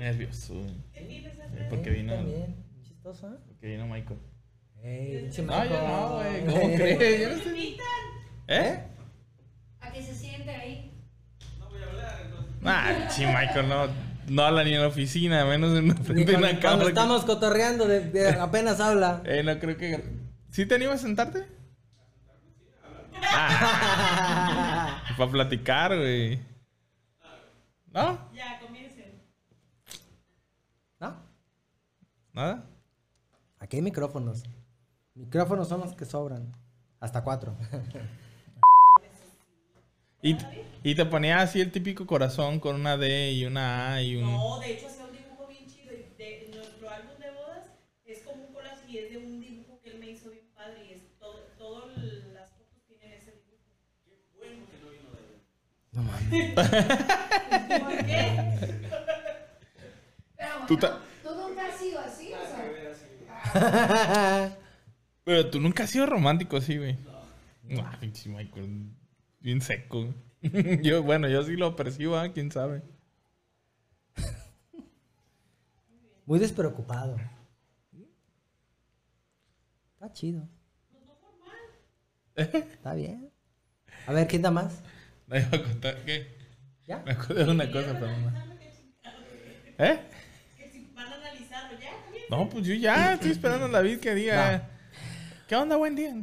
nervioso. güey. ¿Qué tienes Eh? Porque vino, También. Chistoso, ¿eh? porque vino Michael. Ey, No, yo no, güey. ¿Cómo crees? Yo no ¿Me estoy- invitan? ¿Eh? A que se siente ahí. Ah, sí, Michael, no. No habla ni en la oficina, menos en frente de cuando, una cuando cámara. estamos cotorreando, de, de- apenas habla. Eh, no creo que. ¿Sí te animas a sentarte? Ah, para platicar, güey. ¿No? Ya, comiencen. ¿No? ¿Nada? Aquí hay micrófonos. Micrófonos son los que sobran. Hasta cuatro. Y, y te ponía así el típico corazón con una D y una A y un. No, de hecho hacía un dibujo bien chido. y De, nuestro álbum de bodas es como un collage y es de un dibujo que él me hizo bien padre. Y es todo, todas las fotos tienen ese dibujo. No mames. ¿Por qué? Pero bueno, Tú tú, ta- nunca has sido así, o sea. Pero tú nunca has sido romántico así, güey. No, pinche Michael. Bien seco. yo, bueno, yo sí lo percibo, ¿ah? ¿Quién sabe? Muy despreocupado. Está chido. Está bien. A ver, ¿quién da más? No iba a contar qué. ¿Ya? Me acuerdo de una cosa, pero no. ¿Eh? Que si van a analizarlo, ya, también. No, pues yo ya estoy esperando a David que diga. ¿Qué onda? Buen día.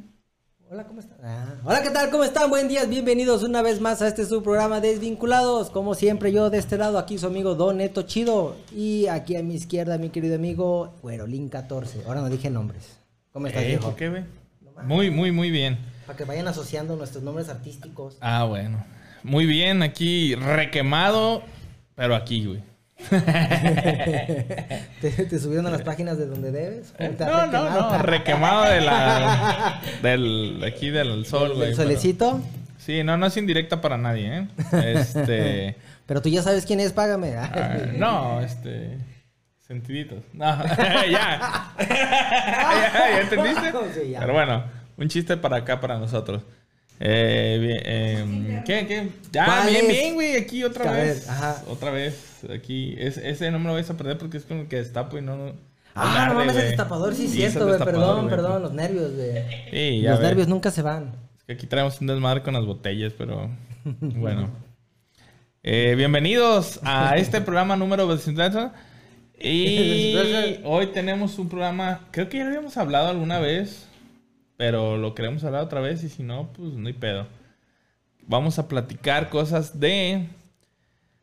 Hola, ¿cómo están? Ah, Hola, ¿qué tal? ¿Cómo están? Buen día, bienvenidos una vez más a este su programa Desvinculados. Como siempre, yo de este lado, aquí su amigo Don Neto Chido. Y aquí a mi izquierda, mi querido amigo Güerolín 14. Ahora no dije nombres. ¿Cómo estás, Eh, viejo? ¿Por qué, güey? Muy, muy, muy bien. Para que vayan asociando nuestros nombres artísticos. Ah, bueno. Muy bien, aquí requemado, pero aquí, güey. ¿Te, te subieron a las páginas de donde debes? ¿O te Eh, No, has no, requemado? no, requemado de la. Del. Aquí del sol, güey. ¿El pero- solecito? Sí, no, no es indirecta para nadie, ¿eh? Este. Pero tú ya sabes quién es, págame. ah, no, este. Sentiditos. No, ya. ya. ¿Ya entendiste? Sí, ya. Pero bueno, un chiste para acá, para nosotros. Eh, bien, eh, ¿Qué? ¿Qué? Ya, ¿Cuál bien, es? bien, güey. Aquí otra vez. ajá. Otra vez. Aquí. Es, ese no me lo vais a perder porque es con el que destapo y no. no Ah, no mames, el destapador, sí, Sí, cierto, güey. Perdón, perdón, los nervios, güey. Sí, Los ves. nervios nunca se van. Es que aquí traemos un desmadre con las botellas, pero bueno. Eh, bienvenidos a este programa número 28. Y hoy tenemos un programa, creo que ya lo habíamos hablado alguna vez, pero lo queremos hablar otra vez y si no, pues no hay pedo. Vamos a platicar cosas de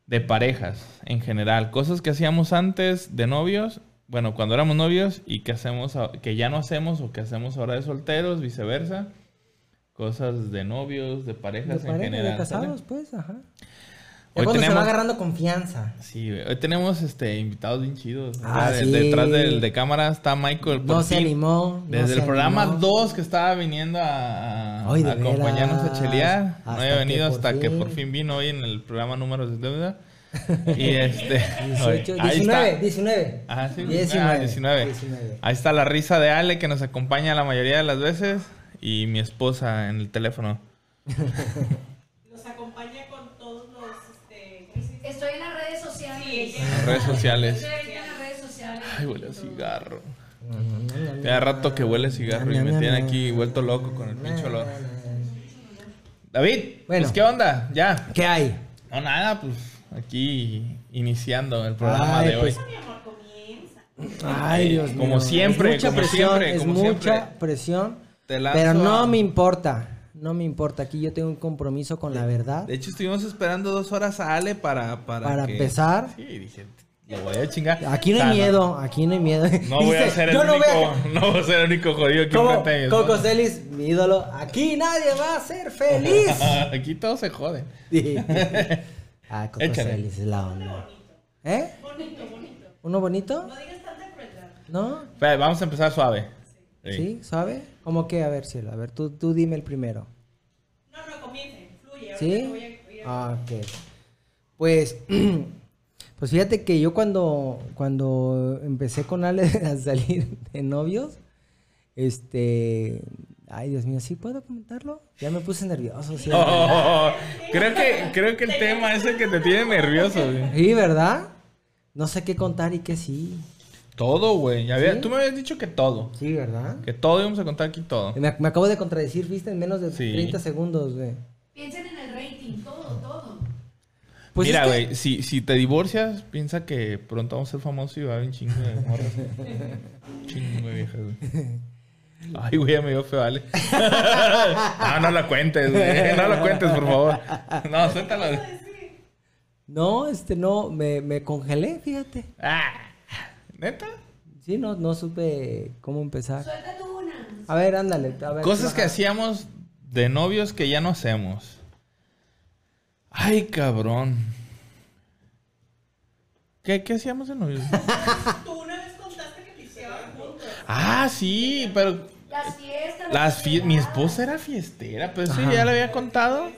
de parejas en general, cosas que hacíamos antes de novios, bueno, cuando éramos novios y que hacemos que ya no hacemos o que hacemos ahora de solteros, viceversa. Cosas de novios, de De parejas en pareja, general. de casados, ¿sale? pues, ajá. Hoy cuando se tenemos- va agarrando confianza. Sí, hoy tenemos este invitados bien chidos. Ah, De- sí. Detrás del, de cámara está Michael. No se animó. no Desde se el programa animó. 2 que estaba viniendo a, a- Ay, a acompañarnos a chelear. No había venido que hasta que fin. por fin vino hoy en el programa número 70. Y este. 18, ahí 19, está. 19. Ah, sí, 19. ah, 19. 19. Ahí está la risa de Ale que nos acompaña la mayoría de las veces. Y mi esposa en el teléfono. sociales. Las redes sociales. Ay, huele a cigarro. Ya rato que huele a cigarro y me tiene aquí vuelto loco con el pinche olor. David, Bueno. pues ¿qué onda? Ya. ¿Qué hay? No, nada, pues aquí iniciando el programa Ay, de pues, hoy. Comienza. Ay, Dios mío. Como siempre, Es mucha como presión, siempre, es como mucha siempre. presión. Pero no me importa. No me importa. Aquí yo tengo un compromiso con la verdad. De hecho, estuvimos esperando dos horas a Ale para... Para, Para que- empezar. Sí, dije, lo voy a chingar. Aquí no O sea, hay miedo. Aquí no hay miedo. No voy a ser el no único... voy a- No voy a ser el único jodido Como enfrente mi Coco. Celis, mi ídolo. Aquí nadie va a ser feliz. Aquí todos se joden. Sí. Ah, Coco Échale. Celis es la onda. ¿Eh? Bonito, bonito. ¿Uno bonito? No digas tanta crueldad. ¿No? Vamos a empezar suave. ¿Sí? ¿Sabe? ¿Cómo que? A ver, cielo. A ver, tú, tú dime el primero. No, no, comiencen, fluye. ¿Sí? voy a- voy a- Ah, ok. Pues, pues fíjate que yo cuando, cuando empecé con Ale a salir de novios, este... Ay, Dios mío, ¿sí puedo comentarlo? Ya me puse nervioso, ¿sí? Oh, creo que creo que el tema es el que te tiene nervioso. güey. Sí, ¿verdad? No sé qué contar y qué sí. Todo, güey. Ya había- ¿Sí? Tú me habías dicho que todo. Sí, ¿verdad? Que todo íbamos a contar aquí todo. Me, me acabo de contradecir, viste, en menos de Sí. 30 segundos, güey. Piensen en el rating, todo, todo. Pues Mira, es que- güey, si, si te divorcias, piensa que pronto vamos a ser famosos y va a haber un chingo de morras. chingo de viejas, güey. Ay, güey, ya me dio feo, Ale. no, no lo cuentes, güey. No lo cuentes, por favor. No, suéltalo. No, este, no, me, me congelé, fíjate. Ah, ¿Neta? Sí, no, no supe cómo empezar. Suelta tú una. A ver, ándale. A ver, Cosas que hacíamos de novios que ya no hacemos. Ay, cabrón. ¿Qué, qué hacíamos de novios? Tú una vez contaste que pisteaban juntos. ah, sí, pero Las fiestas. Las fie- mi esposa era fiestera, pero eso Ajá. ya le había contado.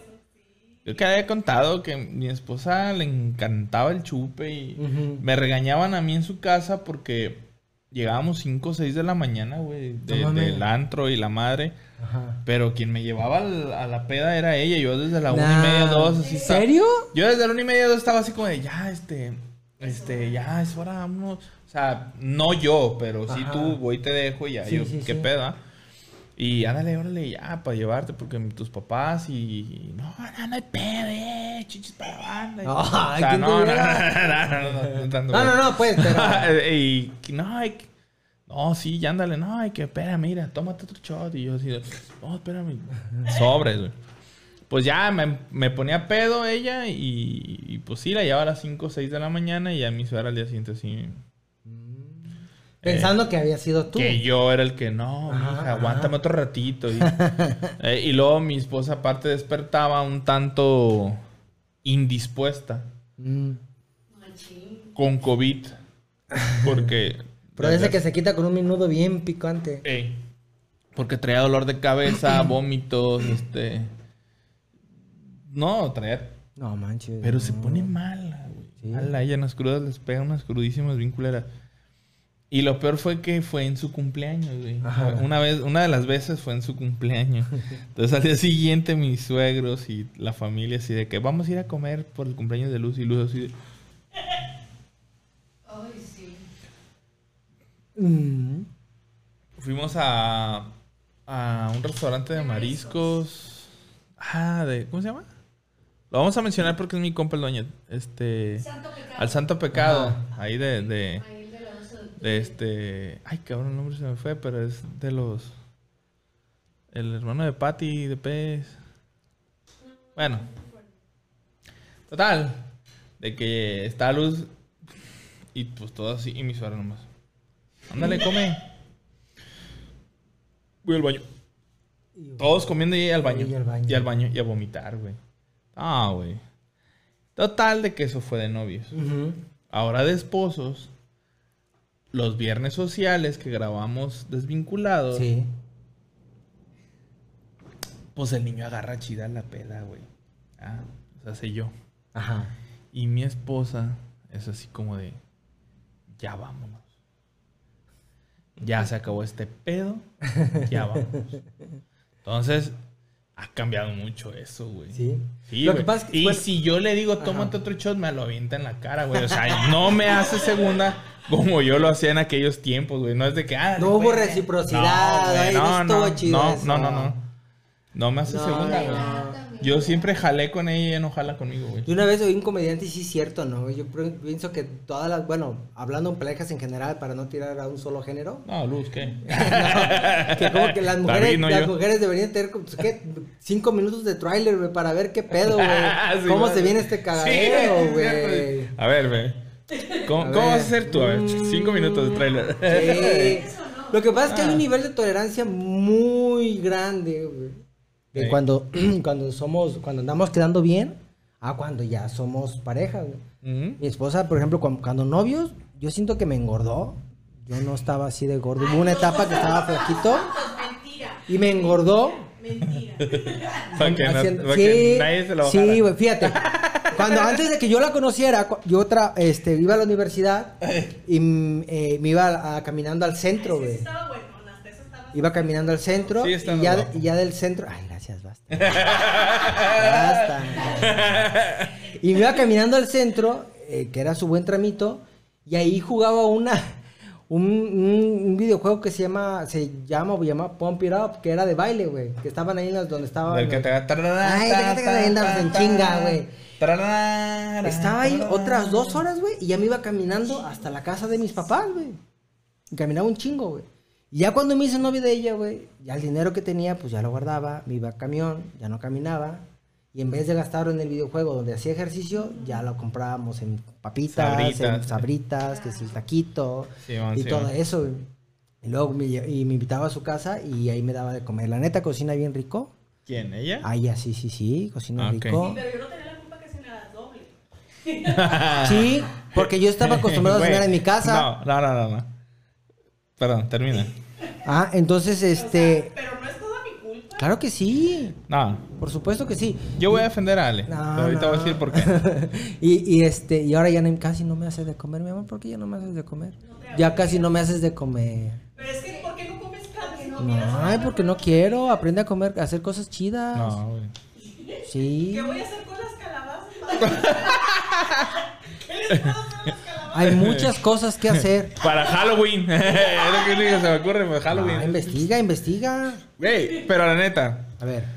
Yo que había contado que mi esposa le encantaba el chupe y me regañaban a mí en su casa porque llegábamos 5 o 6 de la mañana, güey, de- No mames. del antro y la madre. Ajá. Pero quien me llevaba al- a la peda era ella. Yo desde la una y Nah. media, dos, ¿En así estaba- serio? Yo desde la una y media, dos estaba así como de, ya, este, este, ya, es hora, vámonos. O sea, no yo, pero sí Ajá. tú, voy y te dejo y ya, Sí, yo, sí, qué sí. peda. Y ándale, órale, ya, para llevarte, porque tus papás y... No, no, no hay pedo, eh, chichis para la banda. y- Ay, ¿quién no, no, no, tuviera? no, no, no, no, No, no, no, pues, pero. y no, hay que- no, sí, ya ándale, no, hay que, espera, mira, tómate otro shot. Y yo así, no, espérame, sobres, güey. Pues ya me, me ponía pedo ella y, y pues sí, la llevaba a las 5 o 6 de la mañana y a mi suegra al día siguiente así. Pensando que había sido tú. Que yo era el que, no, Ajá, mija, ajá. aguántame otro ratito. Y, eh, y luego mi esposa aparte despertaba un tanto indispuesta Mm. Con COVID. Porque... Pero ese que se quita con un minudo bien picante. Ey. Porque traía dolor de cabeza, vómitos, este. No, traía. No manches. Pero se pone mala, güey. Sí. Ella en las crudas les pega unas crudísimas bien culeras. Y lo peor fue que fue en su cumpleaños, güey. Ajá. Una vez, una de las veces fue en su cumpleaños. Entonces al día siguiente mis suegros y la familia así de que vamos a ir a comer por el cumpleaños de Luz y Luz así de, Ay, sí. Mm. Fuimos a, a un restaurante de mariscos. Ah, de. ¿Cómo se llama? Lo vamos a mencionar porque es mi compa el dueño. Este. Santo pecado. Al Santo Pecado. Ajá. Ahí de, de. De este. Ay, cabrón, el nombre se me fue, pero es de los. El hermano de Patty de Pez. Bueno. Total. De que está luz. Y pues todo así. Y mi suegra nomás. Ándale, come. Voy al baño. Todos comiendo y al baño. Y al baño. Y al baño. Y a vomitar, güey. Ah, güey. Total de que eso fue de novios. Ahora de esposos. Los viernes sociales que grabamos desvinculados. Sí. Pues el niño agarra chida la peda, güey. Ah, o sea, sé yo. Ajá. Y mi esposa es así como de, ya vámonos. Ya se acabó este pedo, ya vámonos. Entonces, ha cambiado mucho eso, güey. Sí. Sí, Lo que güey. pasa es que, y bueno- si yo le digo, tómate otro shot, me lo avienta en la cara, güey. O sea, no me hace segunda como yo lo hacía en aquellos tiempos, güey. No es de que, ah, No hubo güey. reciprocidad, güey, no estuvo chido No, eso. no, no, no. No me hace No, segunda, no, güey. Yo siempre jalé con ella y ella no jala conmigo, güey. Yo una vez oí un comediante y sí es cierto, ¿no? Yo pienso que todas las, bueno, hablando en parejas en general, para no tirar a un solo género, No, Luz, ¿qué? que como que las mujeres, David, no las yo. mujeres deberían tener pues, ¿qué? cinco minutos de tráiler, güey, para ver qué pedo, güey. Sí, ¿Cómo se viene este cagadero, güey? A ver, güey. ¿Cómo, A cómo ver. vas a hacer tú? A ver, cinco minutos de trailer. Sí. Lo que pasa es que hay Ah. un nivel de tolerancia muy grande, güey. De Sí. cuando, cuando somos, cuando andamos quedando bien, a cuando ya somos pareja, güey. Ujú. Mi esposa, por ejemplo, cuando, cuando novios, yo siento que me engordó. Yo no estaba así de gordo. Hubo una etapa que estaba flaquito Mentira. y me engordó. Mentira. No- sí, nadie se lo sí, güey, fíjate. Cuando antes de que yo la conociera, yo tra- este, iba a la universidad y mm, eh, me iba a- a- caminando al centro, güey. estaba bueno. Hasta eso estaba. Iba caminando al centro Sí, está y, ya, y ya del centro. Ay, gracias, basta. basta. Y me iba caminando al centro, eh, que era su buen tramito, Y ahí jugaba una, un, un- un videojuego que se llama, se llama, o llama Pump It Up, que era de baile, güey. Que estaban ahí en las donde estaban. Del que te Ay, en chinga, güey. Estaba ahí otras dos horas, güey, y ya me iba caminando hasta la casa de mis papás, güey. Y caminaba un chingo, güey. Y ya cuando me hice novio de ella, güey, ya el dinero que tenía, pues ya lo guardaba, me iba a camión, ya no caminaba. Y en vez de gastarlo en el videojuego donde hacía ejercicio, ya lo comprábamos en papitas, Sabritas. en sabritas, que es el taquito Simón, y Simón. todo eso, güey. Y luego me, y me invitaba a su casa y ahí me daba de comer. La neta, cocina bien rico. ¿Quién? ¿Ella? Ah, ya, sí, sí, sí, cocina Ah, ok. rico. Pero yo no tenía la culpa que cenaras doble. Sí, porque yo estaba acostumbrado a cenar en mi casa. No, no, no, no. no. Perdón, termina. Ah, entonces, este... Pero no es toda mi culpa. Claro que sí, No, por supuesto que sí. yo voy a defender a Ale. No, pero ahorita no. voy a decir por qué. y, y este, y ahora ya no- casi no me haces de comer, mi amor, ¿por qué ya no me haces de comer? Ya casi no me haces de comer. Pero es que, ¿por qué no comes carne? No, No, ay, porque no quiero, aprende a comer, a hacer cosas chidas. No, güey. Sí. ¿Qué voy a hacer con las calabazas? ¿Qué les puedo hacer a las calabazas? Hay muchas cosas que hacer. Para Halloween. es lo que se me ocurre para Ah, investiga, investiga. Güey, pero la neta, A ver.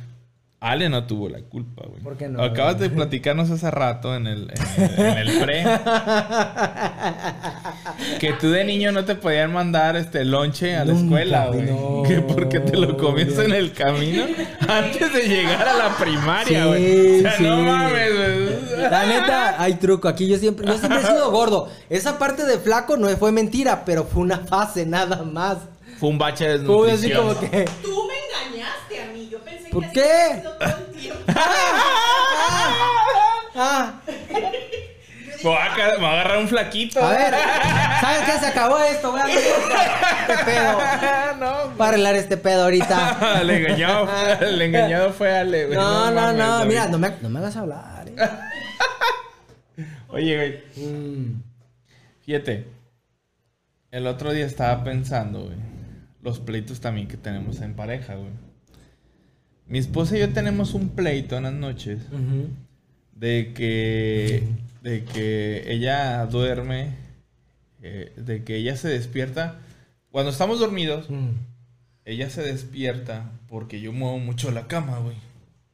Ale no tuvo la culpa, güey. ¿Por qué no? Acabas de platicarnos hace rato en el, en el, en el pre. que tú de niño no te podían mandar este lonche a la Nunca, escuela, güey, no, que porque te lo comías güey. en el camino antes de llegar a la primaria, Sí, güey. o sea, sí. no mames, güey. La neta, hay truco. Aquí yo siempre, yo siempre he sido gordo. Esa parte de flaco no fue mentira, pero fue una fase nada más. Fue un bache de Fue así como que. Tú me engañaste a mí. Yo pensé ¿Por qué? el tiempo. Ah, Me voy a, agarrar un flaquito. a ver, ¿sabes qué? Se acabó esto. Voy a arreglar este pedo. no, Para arreglar este pedo ahorita. el engañado, fue- el engañado fue Ale, güey. No, no, mames, no. Mira, no me, no me hagas hablar. eh. Oye, güey, Mm, fíjate. El otro día estaba pensando, güey. Los pleitos también que tenemos en pareja, güey. Mi esposa y yo tenemos un pleito en las noches de que, de que ella duerme, eh, de que ella se despierta. Cuando estamos dormidos, Mm, ella se despierta porque yo muevo mucho la cama, güey.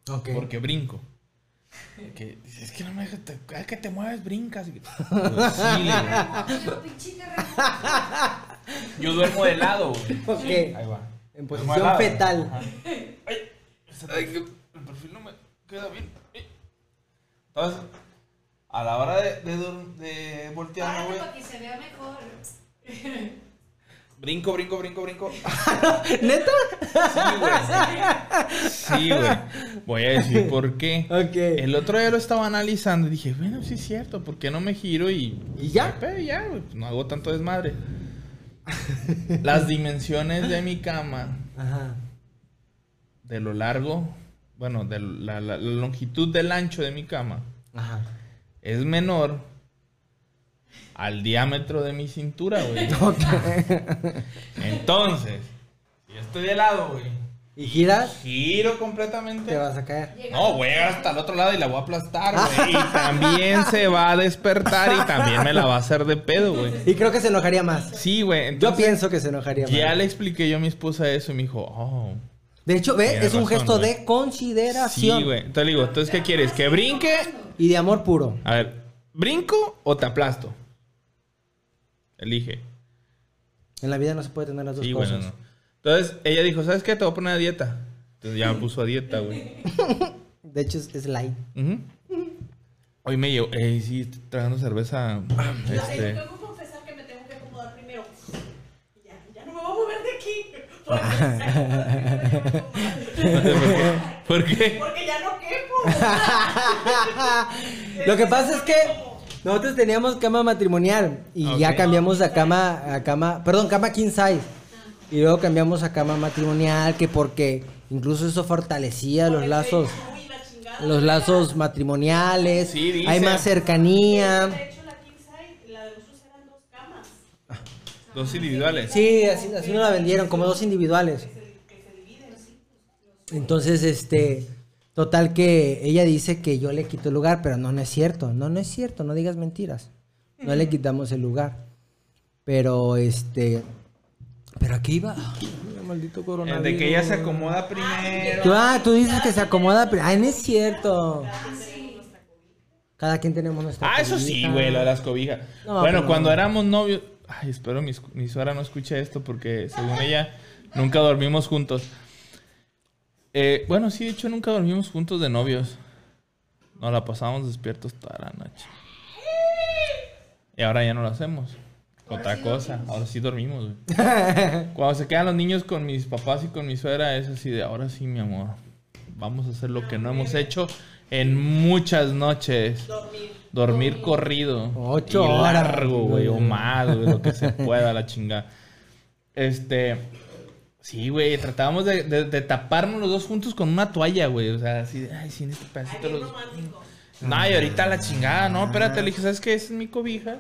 Ok. Porque brinco. Que es que no me dejas, te- cada que te mueves brincas. Pues, sí. Yo duermo de lado, güey. Ok. Ahí va. En posición fetal. Ajá. Ay, ay, que el perfil no me queda bien. Ay. Entonces, a la hora de, de, de voltearme, güey, para que se vea mejor. brinco, brinco, brinco, brinco. ¿Neta? Sí, güey. Sí, güey. Voy a decir por qué. El otro día lo estaba analizando y dije, bueno, sí es cierto, ¿por qué no me giro y... ¿Y ya? Pero ya, güey, no hago tanto desmadre. Las dimensiones de mi cama, Ajá. De lo largo, bueno, de la, la- la longitud del ancho de mi cama, Ajá. es menor al diámetro de mi cintura, güey. Entonces, si estoy de lado, güey, ¿Y giras? giro completamente. Te vas a caer. No, voy a llegar hasta el otro lado y la voy a aplastar, güey. Y también se va a despertar y también me la va a hacer de pedo, güey. Y creo que se enojaría más. Sí, güey. Yo pienso que se enojaría Ya más. le expliqué yo a mi esposa eso y me dijo, oh. De hecho, ve, Tienes es un razón, gesto güey. de consideración Sí, güey. Entonces le digo, ¿entonces qué quieres? ¿Que brinque? y de amor puro. A ver, ¿brinco o te aplasto? Elige. En la vida no se puede tener las dos Sí, cosas. bueno, no. Entonces ella dijo, ¿sabes qué? Te voy a poner a dieta. Entonces ya me puso a dieta, güey. De hecho, es, es light. Ujú. Hoy me llevo, ey, sí, estoy tragando cerveza. Este. Tengo que confesar que me tengo que acomodar primero. Ya, ya no me voy a mover de aquí. Porque, ¿Por qué? porque ya no quepo. Lo que pasa es que nosotros teníamos cama matrimonial y ya cambiamos a cama, a cama, perdón, cama king size. Y luego cambiamos a cama matrimonial, que porque incluso eso fortalecía los lazos, los lazos matrimoniales, Sí, dice. hay más cercanía. De hecho, la king size, la de nosotros eran dos camas. Dos individuales. Sí, así, así nos la vendieron, como dos individuales. Entonces, este, total que ella dice que yo le quito el lugar, pero no, no es cierto, no, no es cierto, no digas mentiras. No le quitamos el lugar. Pero este. ¿Pero aquí iba? Maldito El coronavirus. de que ella se acomoda primero. Tú, ah, tú dices que se acomoda. pri- Ay, no es cierto. Cada quien tenemos nuestra. Ah, eso sí, güey, lo de las cobijas. No, bueno, pero- cuando éramos novios. Ay, espero mi, mi suegra no escuche esto porque según ella nunca dormimos juntos. Eh, bueno, sí, de hecho nunca dormimos juntos de novios. Nos la pasábamos despiertos toda la noche. Y ahora ya no lo hacemos. Otra cosa, ahora sí dormimos, güey. Cuando se quedan los niños con mis papás y con mi suegra, es así de ahora sí, mi amor. Vamos a hacer lo que no hemos hecho en muchas noches. Dormir. Dormir corrido. Ocho y horas. largo, güey, o más, güey, lo que se pueda, la chingada. Este. Sí, güey, tratábamos de, de- de taparnos los dos juntos con una toalla, güey. O sea, así de, ay, sí, en este pedacito Bien los. romántico. No, y ahorita la chingada, no, espérate, le dije, ¿sabes qué? Esa es mi cobija.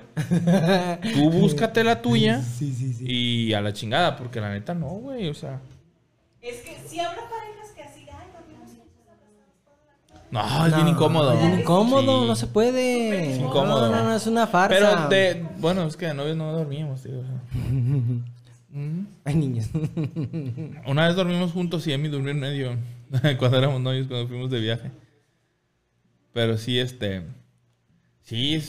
Tú búscate la tuya. Sí, sí, sí. Y a la chingada, porque la neta no, güey, o sea. Es que si habrá parejas que así, ay, dormimos juntos. No, es bien incómodo. Es bien incómodo, Sí. no se puede. Es incómodo. No, no, no, es una farsa. Pero de. Bueno, es que de novios no dormíamos, tío. Ay, niños. Una vez dormimos juntos y Emi durmió en medio. cuando éramos novios, cuando fuimos de viaje. Pero sí, este. Sí,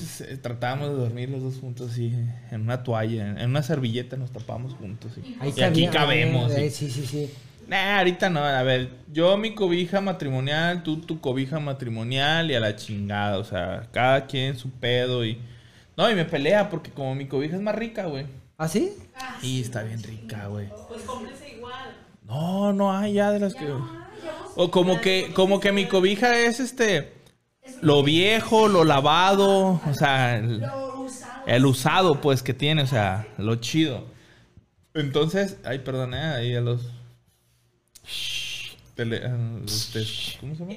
tratábamos de dormir los dos juntos, sí. En una toalla, en una servilleta nos tapamos juntos. y aquí cabemos. eh, sí. sí, sí, sí. Nah, ahorita no. A ver, yo mi cobija matrimonial, tú tu cobija matrimonial y a la chingada. O sea, cada quien su pedo y. No, y me pelea porque como mi cobija es más rica, güey. ¿Ah, sí? Y está bien rica, güey. Pues cómprese igual. No, no hay ya de las que. O como que, como que mi cobija es este. Lo viejo, lo lavado, o sea, el, Lo usado. el usado, pues, que tiene, o sea, lo chido. Entonces, ay, perdón, eh, ahí a los. Tele- tes- ¿Cómo se llama?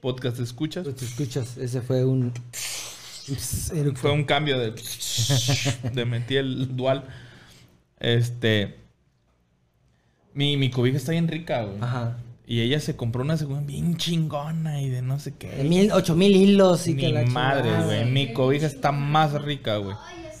Podcast escuchas. Pues te escuchas, ese fue un. Fue un cambio de. de metí el dual. Este. Mi, mi cobija está bien rica, güey. Ajá. Y ella se compró una segunda bien chingona y de no sé qué. De mil, ocho mil hilos y que Mi la madre, chingada. güey. Mi cobija está más rica, güey. Ay, ya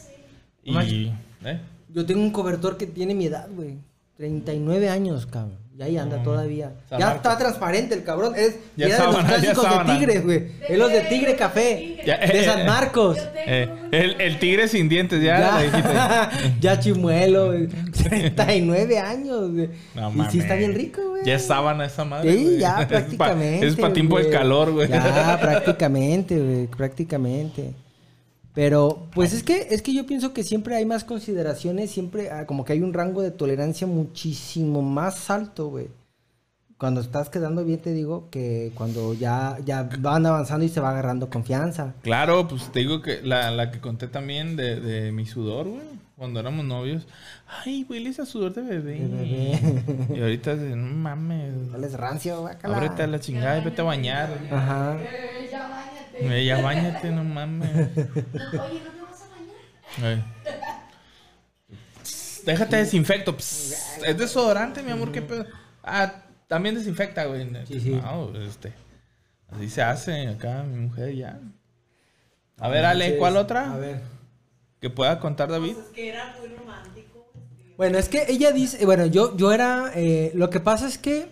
sé. Y. ¿eh? Yo tengo un cobertor que tiene mi edad, güey. 39 años, cabrón. Y ahí anda todavía. San Ya Marcos. está transparente el cabrón. Es Ya ya de los clásicos de sábana. tigre, güey. Es los de tigre café. Ya, De eh, San eh, Marcos. Eh, el, el tigre sin dientes, ya, Ya, ya chimuelo, güey. 39 años, güey. No y sí está bien rico, güey. Ya es sábana esa madre. Sí, ya prácticamente. Es para tiempo del güey. calor, güey. Ya, prácticamente, güey, prácticamente. Pero, pues es que, es que yo pienso que siempre hay más consideraciones, siempre ah, como que hay un rango de tolerancia muchísimo más alto, güey. Cuando estás quedando bien, te digo que cuando ya, ya van avanzando y se va agarrando confianza. Claro, pues te digo que la, la que conté también de, de mi sudor, güey. Cuando éramos novios. Ay, güey, esa sudor de bebé. De bebé. Y ahorita, no mames. Sales rancio, guácala. Ábrete a la chingada y vete a bañar. Ajá. Ya bañate. No mames. No, Oye, ¿no te vas a bañar? Eh. Déjate desinfecto. Pss, Es desodorante, mi amor, qué pedo. Ah, también desinfecta, güey. Sí, sí. No, este. Así se hace acá, mi mujer ya. A ver, Ale, Entonces, ¿cuál otra? A ver. Que pueda contar David. Pues es que era muy romántico. este, Bueno, es que ella dice, bueno, yo, yo era, eh, lo que pasa es que,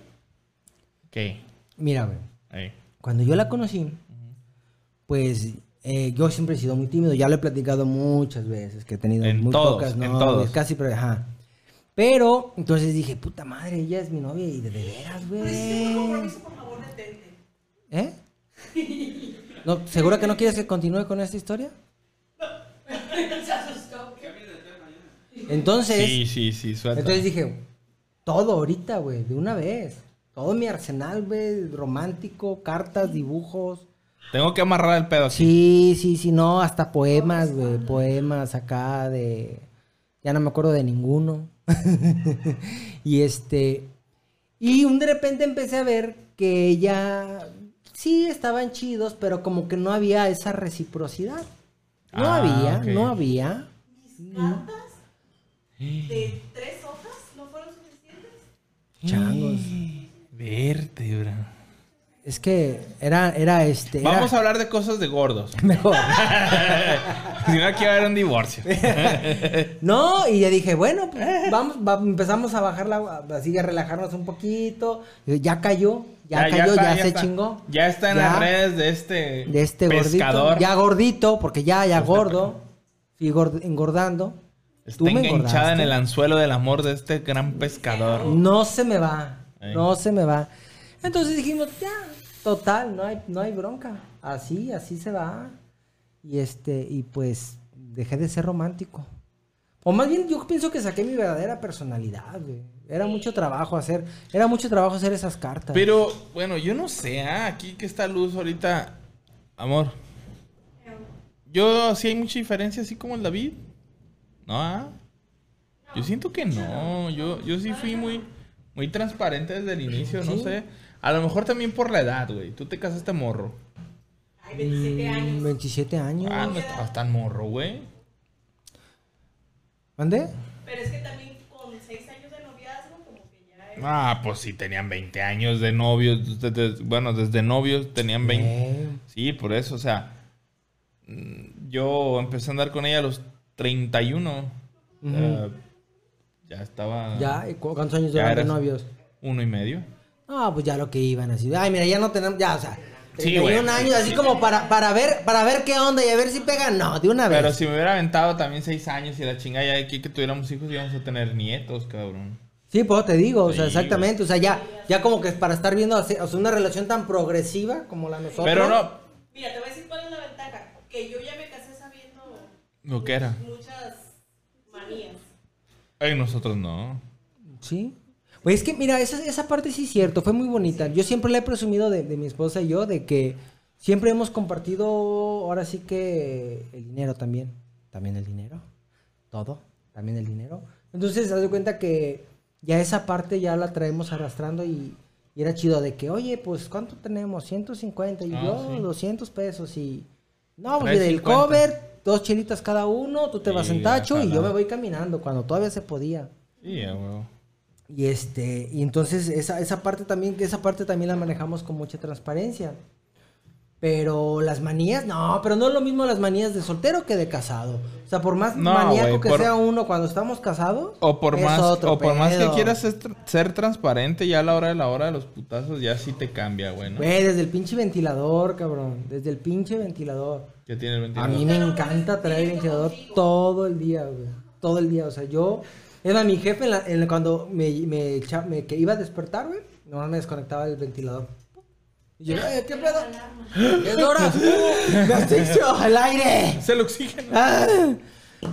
¿Qué? mira, güey. Ey. Cuando yo la conocí, pues eh, yo siempre he sido muy tímido. Ya lo he platicado muchas veces, que he tenido En muy todos, pocas en novias, todos. casi, pero ajá. Pero, entonces dije, puta madre, ella es mi novia y de, de veras, güey. ¿Eh? ¿No, ¿Seguro que no quieres que continúe con esta historia? Se asustó. Entonces, Sí, sí, sí, suelta. entonces dije, todo ahorita, güey, de una vez. Todo mi arsenal, güey, romántico, cartas, dibujos. Tengo que amarrar el pedo aquí. Sí, sí, sí, no, hasta poemas, güey, poemas acá de... Ya no me acuerdo de ninguno. y este... Y un de repente empecé a ver que ella... Sí, estaban chidos, pero como que no había esa reciprocidad. No Ah, había, no había. Mis cartas de tres hojas no fueron suficientes. Changos. Vértebra. Es que era, era este. era- Vamos a hablar de cosas de gordos. Mejor. si no, aquí va a haber un divorcio. No, y ya dije, bueno, pues, vamos, va- empezamos a bajar la, así a relajarnos un poquito. Y Ya cayó, ya, cayó, está, ya, se está. chingó. Ya está en Ya. las redes de este, De este pescador. gordito. Ya gordito, porque ya, ya gordo. Fui gord- engordando. Está enganchada en el anzuelo del amor de este gran pescador. No se me va. No se me va. Entonces dijimos, ya, total, no hay, no hay bronca. Así, así se va. Y este, y pues dejé de ser romántico. O más bien, yo pienso que saqué mi verdadera personalidad, güey. Era mucho trabajo hacer, era mucho trabajo hacer esas cartas. Pero, bueno, yo no sé, ah, aquí que está Luz ahorita. Amor. Yo sí hay mucha diferencia, así como el David. ¿No? ah? Yo siento que no. Yo, yo sí fui muy, muy transparente desde el inicio, no ¿Sí? sé. A lo mejor también por la edad, güey. Tú te casaste morro. Ay, 27 Mm, años. 27 años. Ah, no estabas tan morro, güey. ¿Mande? Pero es que también con 6 años de noviazgo, como que ya es. Ah, pues sí, tenían 20 años de novios. desde- bueno, desde novios tenían 20. Eh, Sí, por eso, o sea. mm, Yo empecé a andar con ella a los 31. Ujú. eh, ya estaba. ya, ¿y cu- ¿cuántos años Ya llevan de eras- novios? Uno y medio. Ah, pues ya lo que iban así. Ay, mira, ya no tenemos, ya, o sea, Sí, 31 güey. años, así como para, para ver, para ver qué onda y a ver si pegan. No, de una vez. Pero si me hubiera aventado también seis años y la chingada ya aquí que tuviéramos hijos íbamos a tener nietos, cabrón. Sí, pues te digo, o sea, Sí, exactamente. O sea, ya, ya como que es para estar viendo así, o sea, una relación tan progresiva como la nosotros. Pero no, Mira, te voy a decir cuál es la ventaja. Que yo ya me casé sabiendo lo que era. muchas manías. Ay, nosotros no. Sí. Pues es que, mira, esa, esa parte sí es cierto, fue muy bonita. Yo siempre le he presumido de, de mi esposa y yo de que siempre hemos compartido, ahora sí que el dinero también. También el dinero. Todo. También el dinero. Entonces, haz de cuenta que ya esa parte ya la traemos arrastrando y, y era chido de que, oye, pues, ¿cuánto tenemos? 150 y Ah, yo sí. 200 pesos y... No, pues mira, el 50. cover, dos chelitas cada uno, tú te vas en tacho y yo me voy caminando cuando todavía se podía. Sí, huevo. Y este, y entonces esa, esa parte también, esa parte también la manejamos con mucha transparencia. Pero las manías, no, pero no es lo mismo las manías de soltero que de casado. O sea, por más No, maníaco que por- sea uno cuando estamos casados. O por es más, otro o por más que quieras ser, tr- ser transparente, ya a la hora de la hora de los putazos ya sí te cambia, güey, ¿no? Güey, desde el pinche ventilador, cabrón. Desde el pinche ventilador. Ya tiene el A 22. mí me encanta traer el ventilador todo el día, güey. Todo el día. O sea, yo. Era mi jefe en la- en la- cuando me, me, echa- me- que iba a despertar, güey. Nomás me desconectaba el ventilador. Y yo, "Eh, ¿qué pedo? ¿Es hora? ¡Me asfixio! ¡El aire! Es el oxígeno. ¡Ah!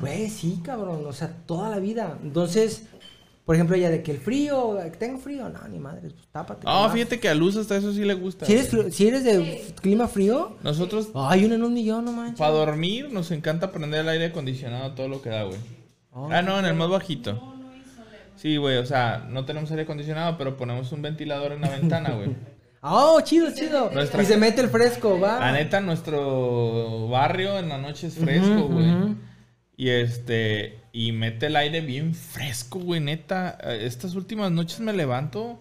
Güey, sí, cabrón. O sea, toda la vida. Entonces, por ejemplo, ella de que el frío, que tengo frío. No, ni madre, pues tápate. Ah, fíjate que a Luz hasta eso sí le gusta. Si eres, frío- si eres de clima frío, Nosotros, ay, uno en un millón, no manches. para dormir, nos encanta prender el aire acondicionado todo lo que da, güey. Oh. Ah, no, en el más bajito. Sí, güey, o sea, no tenemos aire acondicionado, pero ponemos un ventilador en la ventana, güey. Oh, chido, chido. Nuestra- Y se mete el fresco, va. La neta, nuestro barrio en la noche es fresco, güey. Y este, y mete el aire bien fresco, güey, neta. Eh, Estas últimas noches me levanto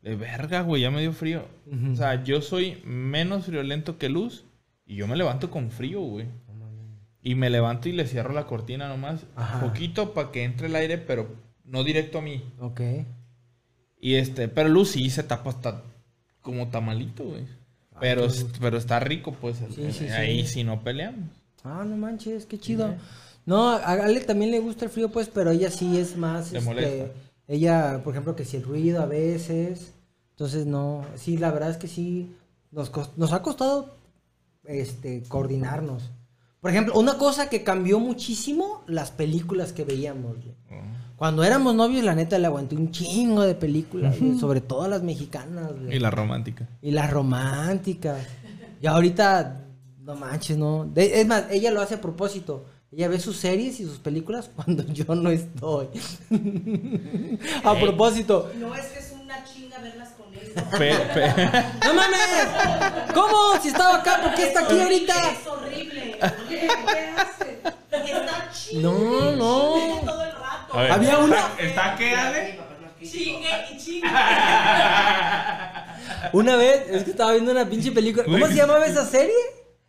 de verga, güey, ya me dio frío. O sea, yo soy menos friolento que Luz y yo me levanto con frío, güey. Y me levanto y le cierro la cortina nomás, Ajá. poquito para que entre el aire, pero no directo a mí. Ok. Y este, pero Luz sí se tapa hasta como tamalito, güey. Pero, pero está rico, pues. Sí, sí, ahí sí. sí no peleamos. Ah, no manches, qué chido. No, a Ale también le gusta el frío, pues, pero ella sí es más. Le este, molesta. Ella, por ejemplo, que si el ruido a veces. Entonces, no. Sí, la verdad es que sí. Nos, cos- nos ha costado este, coordinarnos. Por ejemplo, una cosa que cambió muchísimo, las películas que veíamos. güey. Cuando éramos novios, la neta le aguanté un chingo de películas, güey, sobre todo las mexicanas. güey. Y la romántica. Y las románticas. Y ahorita, no manches, no. De- es más, ella lo hace a propósito. Ella ve sus series y sus películas cuando yo no estoy. a propósito. No es que es una chinga verlas con él. Pe- pe- ¡No mames! ¿Cómo? Si estaba acá, ¿por qué está aquí ahorita? ¿Qué? Está chingue. No, no. chingue todo el rato. Ver, Había una- ¿Está, qué, Ale? Chingue y chingue. Una vez, es que estaba viendo una pinche película. ¿Cómo se llamaba esa serie?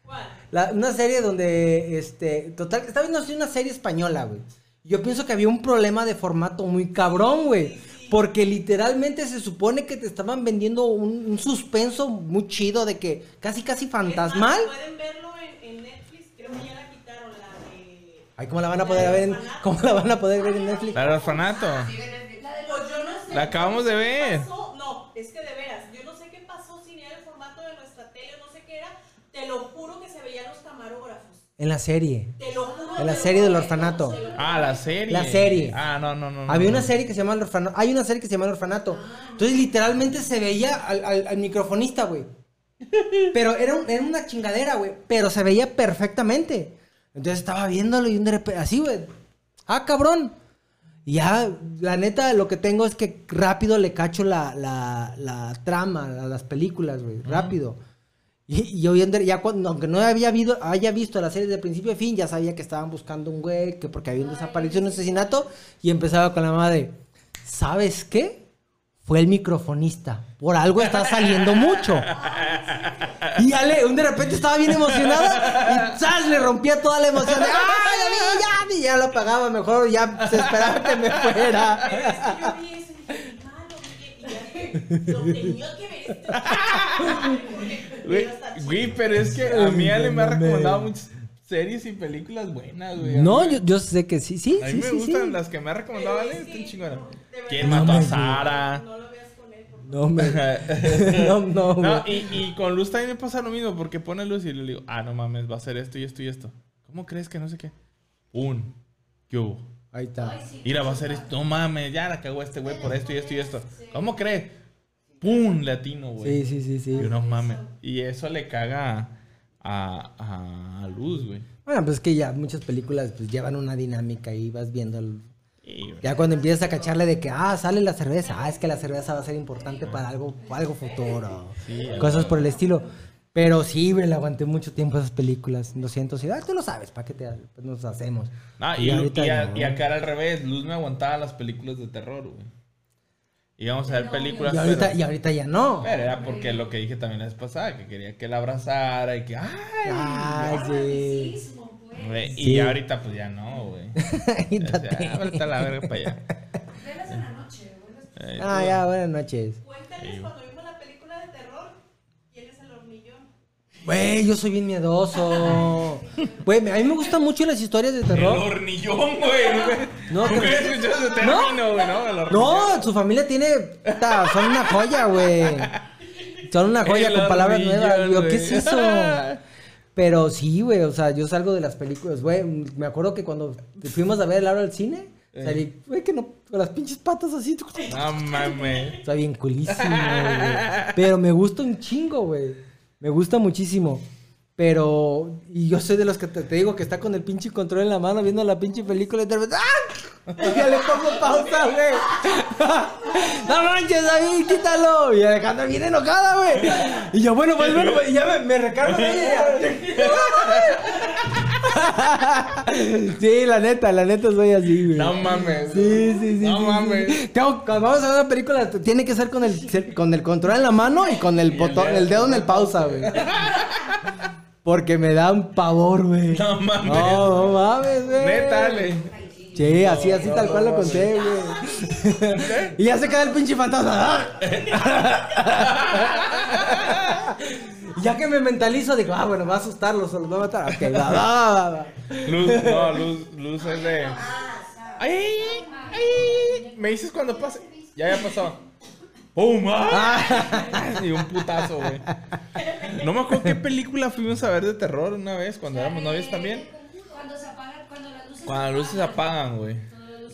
¿Cuál? La- una serie donde, este, total, estaba viendo así una serie española, güey. Yo pienso que había un problema de formato muy cabrón, güey. Porque literalmente se supone que te estaban vendiendo un, un suspenso muy chido de que casi, casi fantasmal. Más, Pueden verlo en, en Netflix, creo que ya la quitaron, la de... Ay, ¿cómo la van a poder ver en, cómo la van a poder ver en Netflix? La del orfanato. La sé La acabamos de ver. No, es que de veras, yo no sé qué pasó si era el formato de nuestra tele, no sé qué era. Te lo juro que se veían los camarógrafos. En la serie. Te lo juro. En la serie del orfanato. Ah, la serie. La serie. Ah, no, no, no. Había no. una serie que se llama El Orfanato. Hay una serie que se llama El Orfanato. Entonces, literalmente se veía al, al- al microfonista, güey. Pero era, un- era una chingadera, güey. Pero se veía perfectamente. Entonces estaba viéndolo y un de repente, así, güey. Ah, cabrón. Y ya, la neta, lo que tengo es que rápido le cacho la, la, la trama a las películas, güey. Rápido. Y, y yo viendo, ya cuando, aunque no había habido, haya visto la serie de principio a fin, ya sabía que estaban buscando un güey, que porque había un desaparición, un asesinato, y empezaba con la madre, ¿sabes qué? Fue el microfonista. Por algo está saliendo mucho. Y ya le, un de repente estaba bien emocionada y ¡zas! le rompía toda la emoción. De, ¡Ay, David, ya! Y ya lo apagaba, mejor ya se esperaba que me Pero es fuera. que yo vi eso y dije, "Mi malo, y ya lo tenía que ver Güey, pero es que a mí Ale me ha recomendado muchas series y películas buenas, güey. No, yo, yo sé que sí, sí, A mí sí, me sí, gustan sí. las que me ha recomendado Ale, es están chingonas. ¿Quién No mató a Sara? No lo veas con él. No, me... no, no, güey. No, y, y con Luz también me pasa lo mismo, porque pone Luz y le digo, ah, no mames, va a ser esto y esto y esto. ¿Cómo crees que no sé qué? Un, ¿qué hubo? Ahí está. Mira, va a ser esto, no mames, ya la cagó este güey por esto y esto y esto. ¿Cómo crees? ¡Pum! Latino, güey. Sí, sí, sí, sí. Y no mames. Y eso le caga a, Luz, güey. Bueno, pues es que ya muchas películas pues llevan una dinámica y vas viendo el-. Ya cuando empiezas a cacharle de que, ah, sale la cerveza, ah, es que la cerveza va a ser importante para algo, algo futuro. Sí, cosas por el estilo. Pero sí, güey, le aguanté mucho tiempo esas películas. Lo siento, sí, ah, tú lo sabes, ¿para qué te pues nos hacemos? Ah, y, a- no. y acá era al revés. Luz me aguantaba las películas de terror, güey. Íbamos a ver películas. Y ahorita, pero, y ahorita ya no. pero era porque lo que dije también la vez pasada, que quería que la abrazara y que. ¡Ay! Ay, sí. Romanticismo, pues. Sí. Y ahorita, pues ya no, güey. O Quítate. sea, vete a la verga para allá. Velas en la noche, buenas Ah, ya, buenas noches. Cuéntales cuando vimos la película de terror, ¿quién es el hormillón? Güey, yo soy bien miedoso. Güey, a mí me gustan mucho las historias de El terror. hornillón, güey. No, Nunca que- he escuchado ese término, güey, ¿no? El. No, su familia tiene. son una joya, güey. Son una joya El con palabras nuevas. Yo, ¿qué es eso? Pero sí, güey, o sea, yo salgo de las películas, güey. Me acuerdo que cuando fuimos a ver el aro al cine, salí, güey, que no, con las pinches patas así. No mames. Está bien culísimo, güey. Pero me gusta un chingo, güey. Me gusta muchísimo. Pero, y yo soy de los que te, te digo que está con el pinche control en la mano viendo la pinche película y de repente, ¡ah! Y ya le pongo pausa, güey. No manches, David, quítalo. Y Alejandra viene enojada, güey. Y yo, bueno, pues bueno, y ya me, me recargo de ella. Sí, la neta, la neta soy así, güey. No mames. Sí, sí, sí. No sí, mames. sí. Tengo- cuando vamos a ver una película, tiene que ser con el, con el control en la mano y con el botón, el dedo en el pausa, güey. Porque me da un pavor, güey. No mames. No, no mames, güey. Neta, Ale. Sí, así, así tal cual lo conté, güey. y ya se queda el pinche fantasma. Ya que me mentalizo, digo, ah, bueno, va a asustarlos o los va a matar. Ok, va, va, va, va. Luz, no, luz, luz es de. ¡Ay! ¡Ay! Me dices cuando pase. Ya, ya pasó. ¡Pum! ¡Ah! Y un putazo, güey. No me acuerdo qué película fuimos a ver de terror una vez cuando éramos novios también. Cuando se apagan, cuando las luces Cuando las luces se apagan, güey.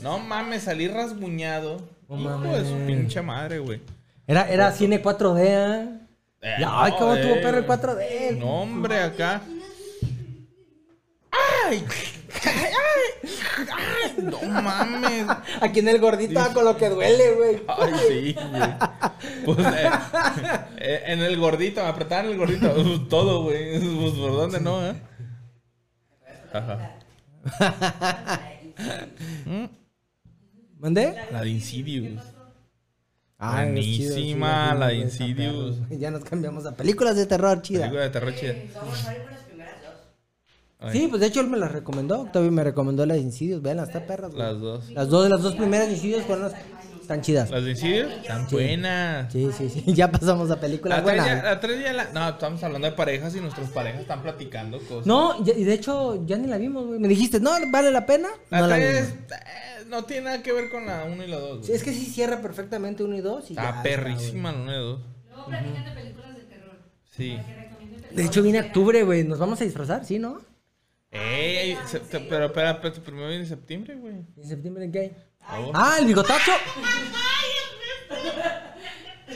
No mames, salí rasguñado. Hijo de su pinche madre, güey. Era, era cine 4D, ¿eh? Eh, Ya, ay, cómo eh, tuvo perro el 4D. No, hombre, acá. ¡Ay! ¡Ay! ¡Ay! No mames. Aquí en el gordito ah, con lo que duele, güey. Ay, sí, güey. Pues, eh, eh, en el gordito, me apretaban el gordito. Todo, güey. Pues, ¿por dónde no, eh? Ajá. ¿Mandé? La de Insidious. Ah, chido, sí, Buenísima, sí, la sí, de Insidious. Ya nos cambiamos a películas de terror chida. Película de terror chida. Sí, pues de hecho él me las recomendó. Octavio me recomendó las de Insidious. Vean, está perras. güey. Las dos. Las dos, las dos primeras de Insidious fueron las... Están chidas. Las de Insidious están buenas. Sí, sí, sí. Ya pasamos a películas La tres, ya, buenas. la tres ya la- No, estamos hablando de parejas y nuestras parejas están platicando cosas. No, ya- y de hecho ya ni la vimos, güey. Me dijiste, no, vale la pena. La no la tres vimos. No tiene nada que ver con la 1 y la 2. Sí, es que sí cierra perfectamente uno y dos. Y ya Está perrísima la 1 y la 2. Luego platican de películas de terror. Sí. Para que recomienden güey. películas De hecho viene octubre, güey. Nos vamos a disfrazar, ¿sí, no? Ey, se- te- pero espera, espera, primero viene septiembre, güey. ¿En septiembre en qué hay? Oh. Ah, el bigotazo.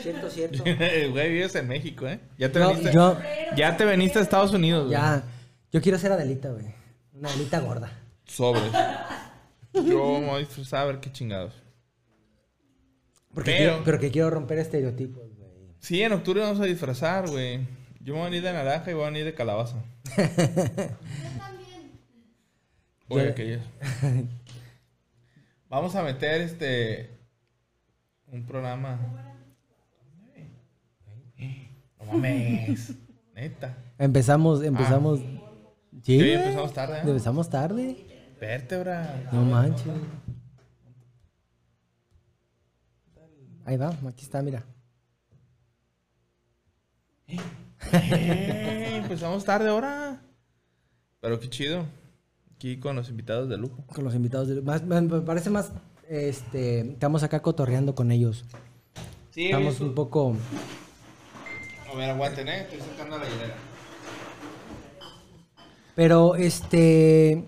cierto, cierto. Güey, vives en México, ¿eh? Ya te Yo, veniste. yo, Ya te veniste a Estados Unidos, güey. ya. Yo quiero ser Adelita, güey. Una Adelita gorda. Sobres. Yo me voy a disfrazar a ver qué chingados. Porque Pero- quiero, pero que quiero romper estereotipos, güey. Sí, en octubre vamos a disfrazar, güey. Yo me voy a venir de naranja y voy a venir de calabaza. Oye, Yo- aquellos. Vamos a meter este. Un programa. No mames. Neta. Empezamos, empezamos. Sí, Sí, güey. empezamos tarde, ¿eh? Empezamos tarde. Vértebra. No manches. Ahí va, aquí está, mira. Eh, empezamos tarde ahora. Pero qué chido. Aquí con los invitados de lujo. Con los invitados. de- más, me parece más. Este. Estamos acá cotorreando con ellos. Sí, Estamos un poco. A ver, aguanten, ¿eh? Estoy sacando la hielera. Pero este.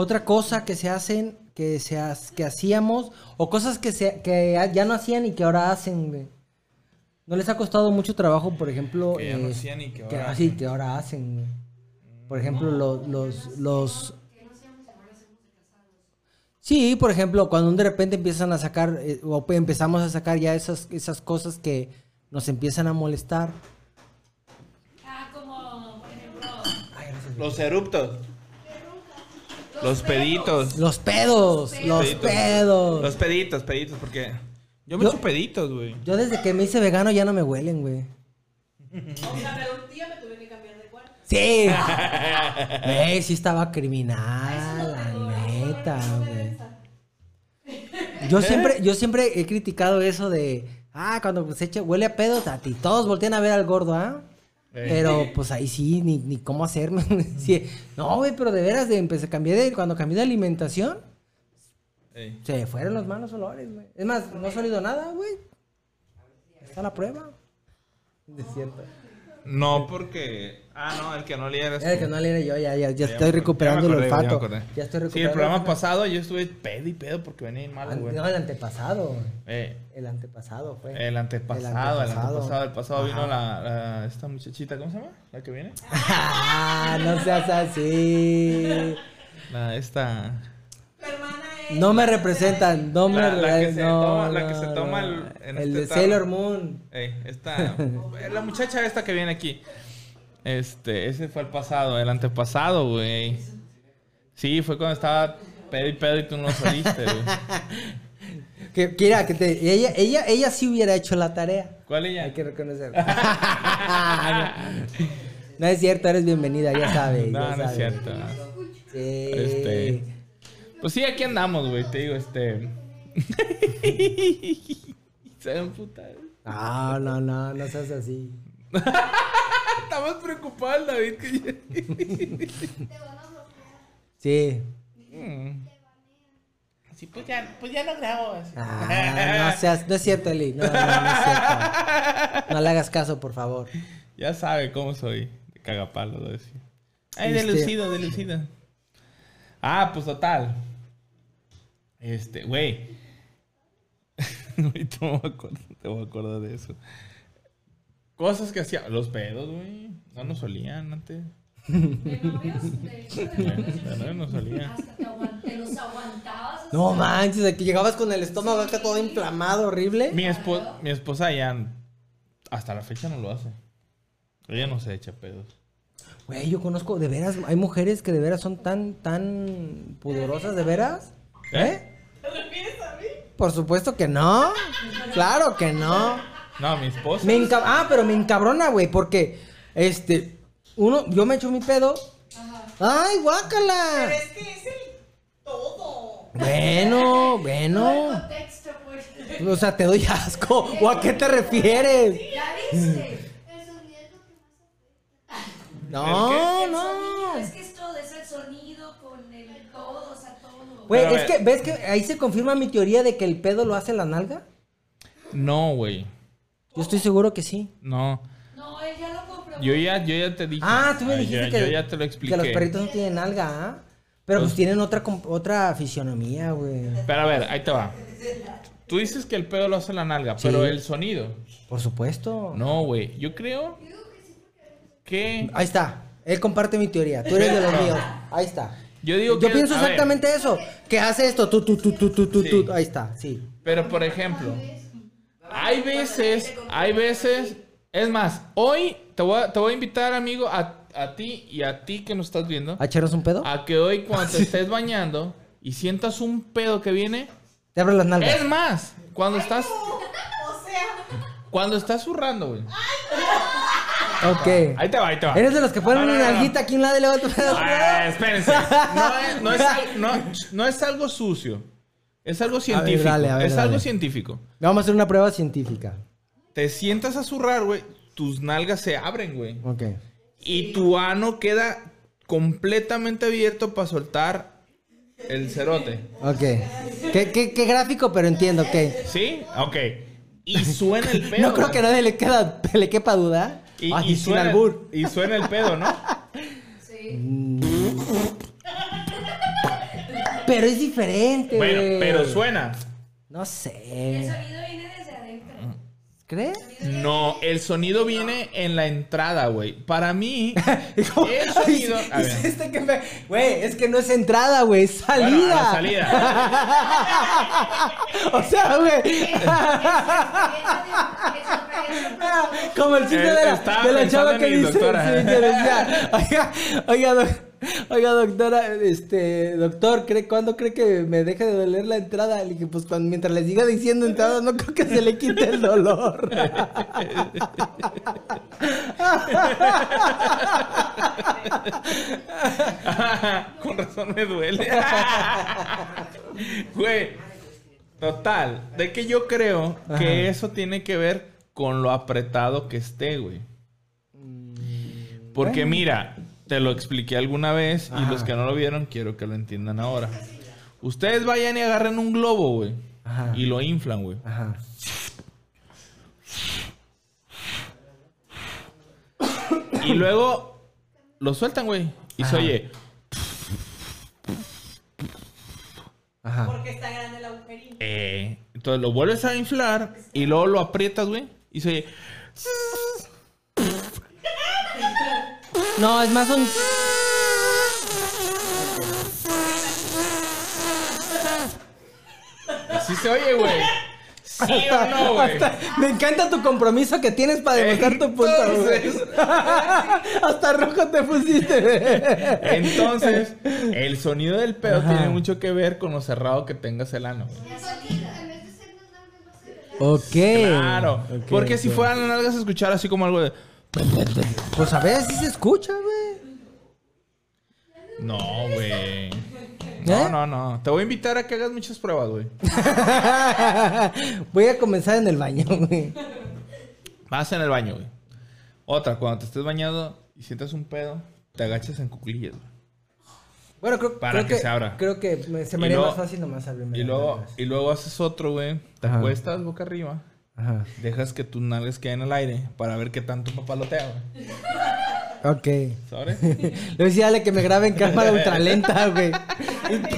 Otra cosa que se hacen. Que, se ha- que hacíamos. O cosas que, se, que ya no hacían y que ahora hacen, güey. ¿No les ha costado mucho trabajo, por ejemplo? Que ya no eh, hacían y que que- ahora ah, sí, hacen. que ahora hacen, güey. Por ejemplo, los, los, los... Sí, por ejemplo, cuando de repente empiezan a sacar, eh, o pe- empezamos a sacar ya esas, esas cosas que nos empiezan a molestar. Ah, como, por ejemplo, Los eruptos. Los peditos. Los pedos, los Peditos. pedos. Los peditos, peditos, porque. Yo me echo peditos, güey. Yo desde que me hice vegano ya no me huelen, güey. Sea, pero un día me tuve que cambiar de cuarto. Sí. Güey, sí estaba criminal, la neta, güey. Yo siempre, yo siempre he criticado eso de, ah, cuando se echa, huele a pedo, a ti todos voltean a ver al gordo, ¿ah? Eh. Pero pues ahí sí, ni, ni cómo hacerme. Sí, No, güey, pero de veras, de empecé, cambié de, cuando cambié de alimentación, Ey. se fueron los malos olores, güey. Es más, no ha salido nada, güey. Está la prueba. Es cierto. No, porque. Ah, no, el que no le era. Era el que no le era yo, ya, ya, ya Ya estoy recuperando el olfato. acordé. Ya estoy recuperando. Sí, el programa pasado yo estuve pedo y pedo porque venía An- güey. No, el antepasado. Eh, El antepasado fue. el antepasado, el antepasado, el pasado vino la, la- esta muchachita, ¿cómo se llama? La que viene. No seas así. La esta. Tu hermana es. No me representan, no me La- la que se no, toma- la que no, se toma no. el- en El este de. Sailor Moon. Ey, esta. la muchacha esta que viene aquí. Este, ese fue el pasado, el antepasado, güey. Sí, fue cuando estaba pedo y pedo y tú no saliste, güey. Que quiera que te ella ella ella sí hubiera hecho la tarea. ¿Cuál ella? Hay que reconocer. no es cierto, eres bienvenida, ya sabes. No, ya no es cierto. Sí. Este. Pues sí, aquí andamos, güey. Te digo, este. Se ven putas. No, no, no, no seas así. Está más preocupado el David que yo. Sí. Mm. Sí, pues ya, pues ya no grabo. así. Ah, no seas, no es cierto, Eli. No, no, no es cierto. No le hagas caso, por favor. Ya sabe cómo soy. De cagapalo, lo decía. Ay, Este- delucido, delucido. Ah, pues total. Este, güey. Ahorita me voy a acordar, te voy a acordar de eso. Cosas que hacía. Los pedos, güey. No nos solían antes. de novios, de hecho, de De novios, novios no solía. hasta te, aguant- te los aguantabas. o No manches, de que llegabas con el estómago acá todo inflamado, horrible. Mi, espo- mi esposa ya hasta la fecha no lo hace. Ella no se echa pedos. Güey, yo conozco, de veras, hay mujeres que de veras son tan, tan pudorosas, de veras. ¿Eh? ¿Te refieres a mí? por supuesto que no. Claro que no. No, mi esposa. Me enca- ah, pero me encabrona, güey, porque este uno yo me echo mi pedo. Ay, Pero guácala. es que es el todo. Bueno, bueno. Contexto, pues. O sea, te doy asco. ¿O a qué te refieres? ¿Ya viste? El sonido es lo que más afecta. No, El no. es que es todo, es el sonido con el todo, o sea, todo. Güey, Pero es que, ¿ves que ahí se confirma mi teoría de que el pedo lo hace la nalga? No, güey. Yo estoy seguro que sí. No. No, él ya lo comprobó. Yo ya, yo ya te dije. Ah, tú me Ay, dijiste yo, que, Yo ya te lo expliqué. que los perritos no tienen nalga, ¿ah? Pero pues, Pues- tienen otra otra fisionomía, güey. Pero a ver, ahí te va. Tú dices que el pedo lo hace la nalga, pero el sonido. Por supuesto. No, güey. Yo creo que. Ahí está. Él comparte mi teoría. Tú eres de los míos. Ahí está. Yo digo Yo que. pienso ver, exactamente eso. Que hace esto. Tú, tú, tú, tú, tú, tú, Sí. tú. Ahí está, sí. Pero por ejemplo, hay veces, hay veces. Es más, hoy te voy a, te voy a invitar, amigo, a, a ti y a ti que nos estás viendo, ¿A echarnos un pedo? a que hoy cuando te estés bañando y sientas un pedo que viene. Te abro las nalgas. Es más, cuando estás, O sea, cuando estás zurrando, güey. Ok. Ahí te va, ahí te va. Eres de los que ponen No, no, una no, no. nalguita aquí a un lado y luego lado. Ah, espérense. No es, no es no es algo sucio. Es algo científico. dale, a ver, es dale. algo científico. Vamos a hacer una prueba científica. Te sientas a zurrar, güey. Tus nalgas se abren, güey. Ok. Y tu ano queda completamente abierto para soltar el cerote. Ok. ¿Qué, qué, qué gráfico, pero entiendo, ok. ¿Sí? Ok. Y suena el pedo. No creo que a nadie le, queda, le quepa duda. Y, Ay, y sin suena, albur. y suena el pedo, ¿no? Sí. Pero es diferente. Bueno, güey. pero suena. No El sé. sonido viene desde adentro. ¿Crees? No, el sonido viene en la entrada, güey. Para mí, el sonido. A ver. este que me- Güey, es que no es entrada, güey, es salida. Bueno, a la salida. o sea, güey. Como el chiste Eh, de la, estaba de la pensando chava en que mi dice, doctora. sí, que decía, oiga, oiga, doc- oiga, doctora, este, doctor, ¿cree, ¿cuándo cree que me deje de doler la entrada? Le dije, pues cuando, mientras le siga diciendo entrada, no creo que se le quite el dolor. Con razón me duele. Güey. Total. De que yo creo Ajá. que eso tiene que ver con lo apretado que esté, güey. Porque Bueno. mira, te lo expliqué alguna vez y los que no lo vieron quiero que lo entiendan ahora. Ustedes vayan y agarren un globo, güey. Ajá. Y lo inflan, güey. Ajá. Y luego lo sueltan, güey. Y se oye. Ajá. porque está grande el agujerín. Eh, entonces lo vuelves a inflar y luego lo aprietas, güey. Y se oye. No, es más un... Así se oye, güey. ¿Sí o no, güey? Hasta- me encanta tu compromiso que tienes para demostrar tu punto, güey. Entonces- Hasta rojo te pusiste. Entonces, el sonido del pedo Ajá. tiene mucho que ver con lo cerrado que tengas el ano. güey. Ok. Claro. Porque si fueran las nalgas a escuchar así como algo de. Pues a ver si se escucha, güey. No, güey. No, ¿Eh? no, no. Te voy a invitar a que hagas muchas pruebas, güey. Voy a comenzar en el baño, güey. Vas en el baño, güey. Otra, cuando te estés bañando y sientas un pedo, te agachas en cuclillas, güey. Bueno, creo, Para creo que se abra. Creo que se me haría más fácil nomás abrirme. Y luego, y luego haces otro, güey. Te acuestas boca arriba. Ajá. Dejas que tus nalgas queden al aire para ver qué tanto papalotea, güey. Ok. ¿Sabes? Le decía dale que me grabe en cámara ultralenta, güey. Con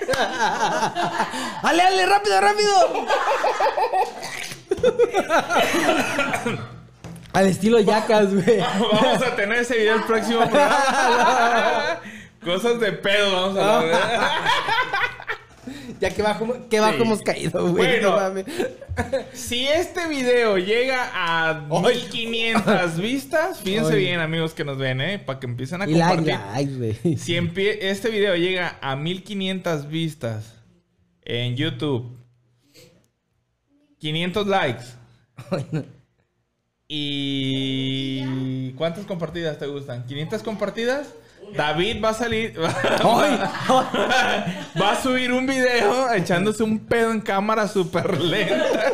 eso. ¡Ale, ale, rápido, rápido! Al estilo Yacas, güey. vamos a tener ese video el próximo programa. Cosas de pedo, vamos a hablar. Ya que bajo, que bajo Sí. hemos caído, güey. Bueno. Si este video llega a 1500 vistas, fíjense bien, amigos que nos ven, ¿eh? Para que empiecen a Y like, compartir. like, güey. Si este video llega a 1500 vistas en YouTube. 500 likes. ¿Y cuántas compartidas te gustan? ¿500 compartidas? David va a salir. va a subir un video echándose un pedo en cámara súper lenta.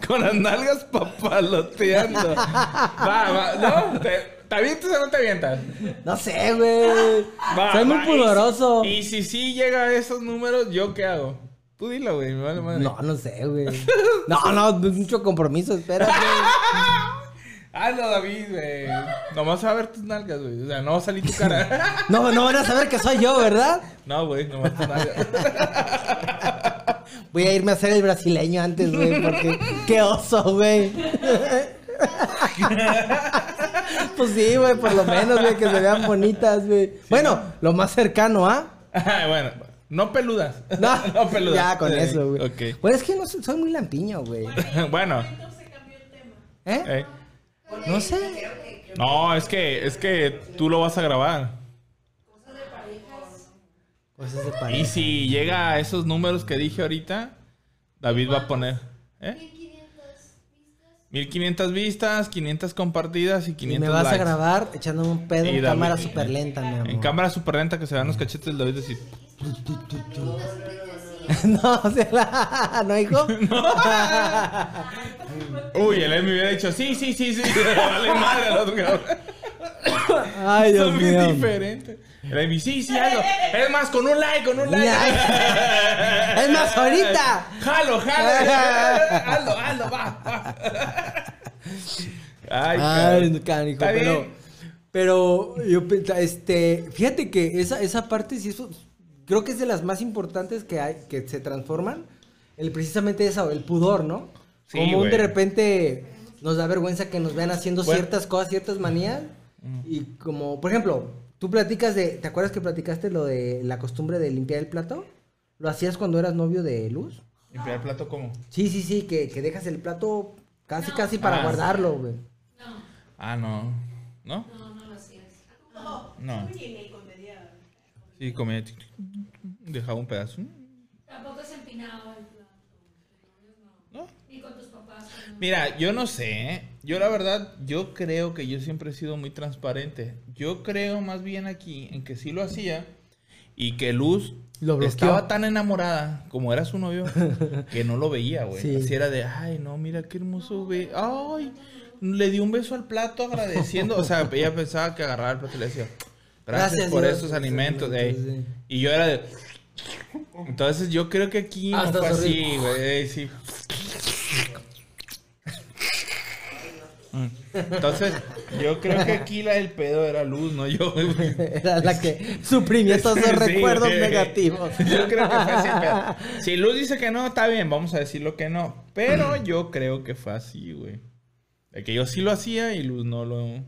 Con las nalgas papaloteando. Va, va. ¿No? ¿Te, ¿Te avientas o no te avientas? No sé, güey. Soy muy pudoroso. si- Y, si sí llega a esos números, ¿yo qué hago? Tú dilo, güey. Me vale madre. No, no sé, güey. No, no, mucho compromiso, espérate. Hazlo, David, güey. Nomás va a ver tus nalgas, güey. O sea, no va a salir tu cara. No, no van a saber que soy yo, ¿verdad? no, güey, nomás tus nalgas. Voy a irme a hacer el brasileño antes, güey, porque qué oso, güey. Pues sí, güey, por lo menos, güey, que se vean bonitas, güey. Bueno, lo más cercano, ¿ah? bueno, no peludas. No, no peludas. Ya con Sí, eso, güey. Ok. Pues es que no soy, soy muy lampiño, güey. bueno. Entonces cambió el tema. ¿Eh? eh. No sé. No, es que, es que tú lo vas a grabar. Cosas de Y pareja. si llega a esos números que dije ahorita, David va a poner. ¿Eh? 1500 vistas, 500 compartidas y Y 500 me vas likes. a grabar echándome un pedo Y en cámara súper lenta, mi amor. En cámara super lenta que se vean los cachetes del David decir. no, o sea, ¿no, hijo? Uy, él me hubiera dicho, sí, sí, sí, sí. vale madre al otro cabrón. Ay, Dios Son bien mío. diferentes. El Amy, sí, sí, hazlo. Es más, con un like, con un like. Es más, ahorita. Jalo, jalo. hazlo, hazlo, va, va. Ay, Ay, canijo, Está pero, bien. pero yo este, fíjate que esa, esa parte sí eso, creo que es de las más importantes que hay, que se transforman, el precisamente eso, el pudor, ¿no? Sí, Como un de repente nos da vergüenza que nos vean haciendo Bueno. ciertas cosas, ciertas manías, y como, por ejemplo, tú platicas de, ¿te acuerdas que platicaste lo de la costumbre de limpiar el plato? ¿Lo hacías cuando eras novio de Luz? ¿Limpiar el plato cómo? Sí, sí, sí, que, que dejas el plato casi, casi para Ah. guardarlo, güey. No, Ah, no. ¿No? no, no lo hacías. No. Comedia. Sí, comía. Dejaba un pedazo. Tampoco se empinaba el plato. ¿No? Ni con tus papás. Mira, yo no sé. ¿eh? Yo la verdad, yo creo que yo siempre he sido muy transparente. Yo creo más bien aquí en que sí lo hacía y que Luz Lo estaba tan enamorada como era su novio que no lo veía, güey. Sí. Así era de, ay, no, mira qué hermoso, güey. Ay, le dio un beso al plato agradeciendo. O sea, ella pensaba que agarraba el plato y le decía, gracias, Gracias, por Dios, esos alimentos. esos ey". alimentos, sí. Y yo era de... Entonces yo creo que aquí Ah, no fue así, güey. Sí. Entonces, yo creo que aquí la del pedo era luz, no yo. güey. Era la que suprimía esos Sí, recuerdos güey. negativos. Yo creo que fue así. pero Si Luz dice que no, está bien, vamos a decirlo que no. Pero yo creo que fue así, güey. De que yo sí lo hacía y Luz no lo.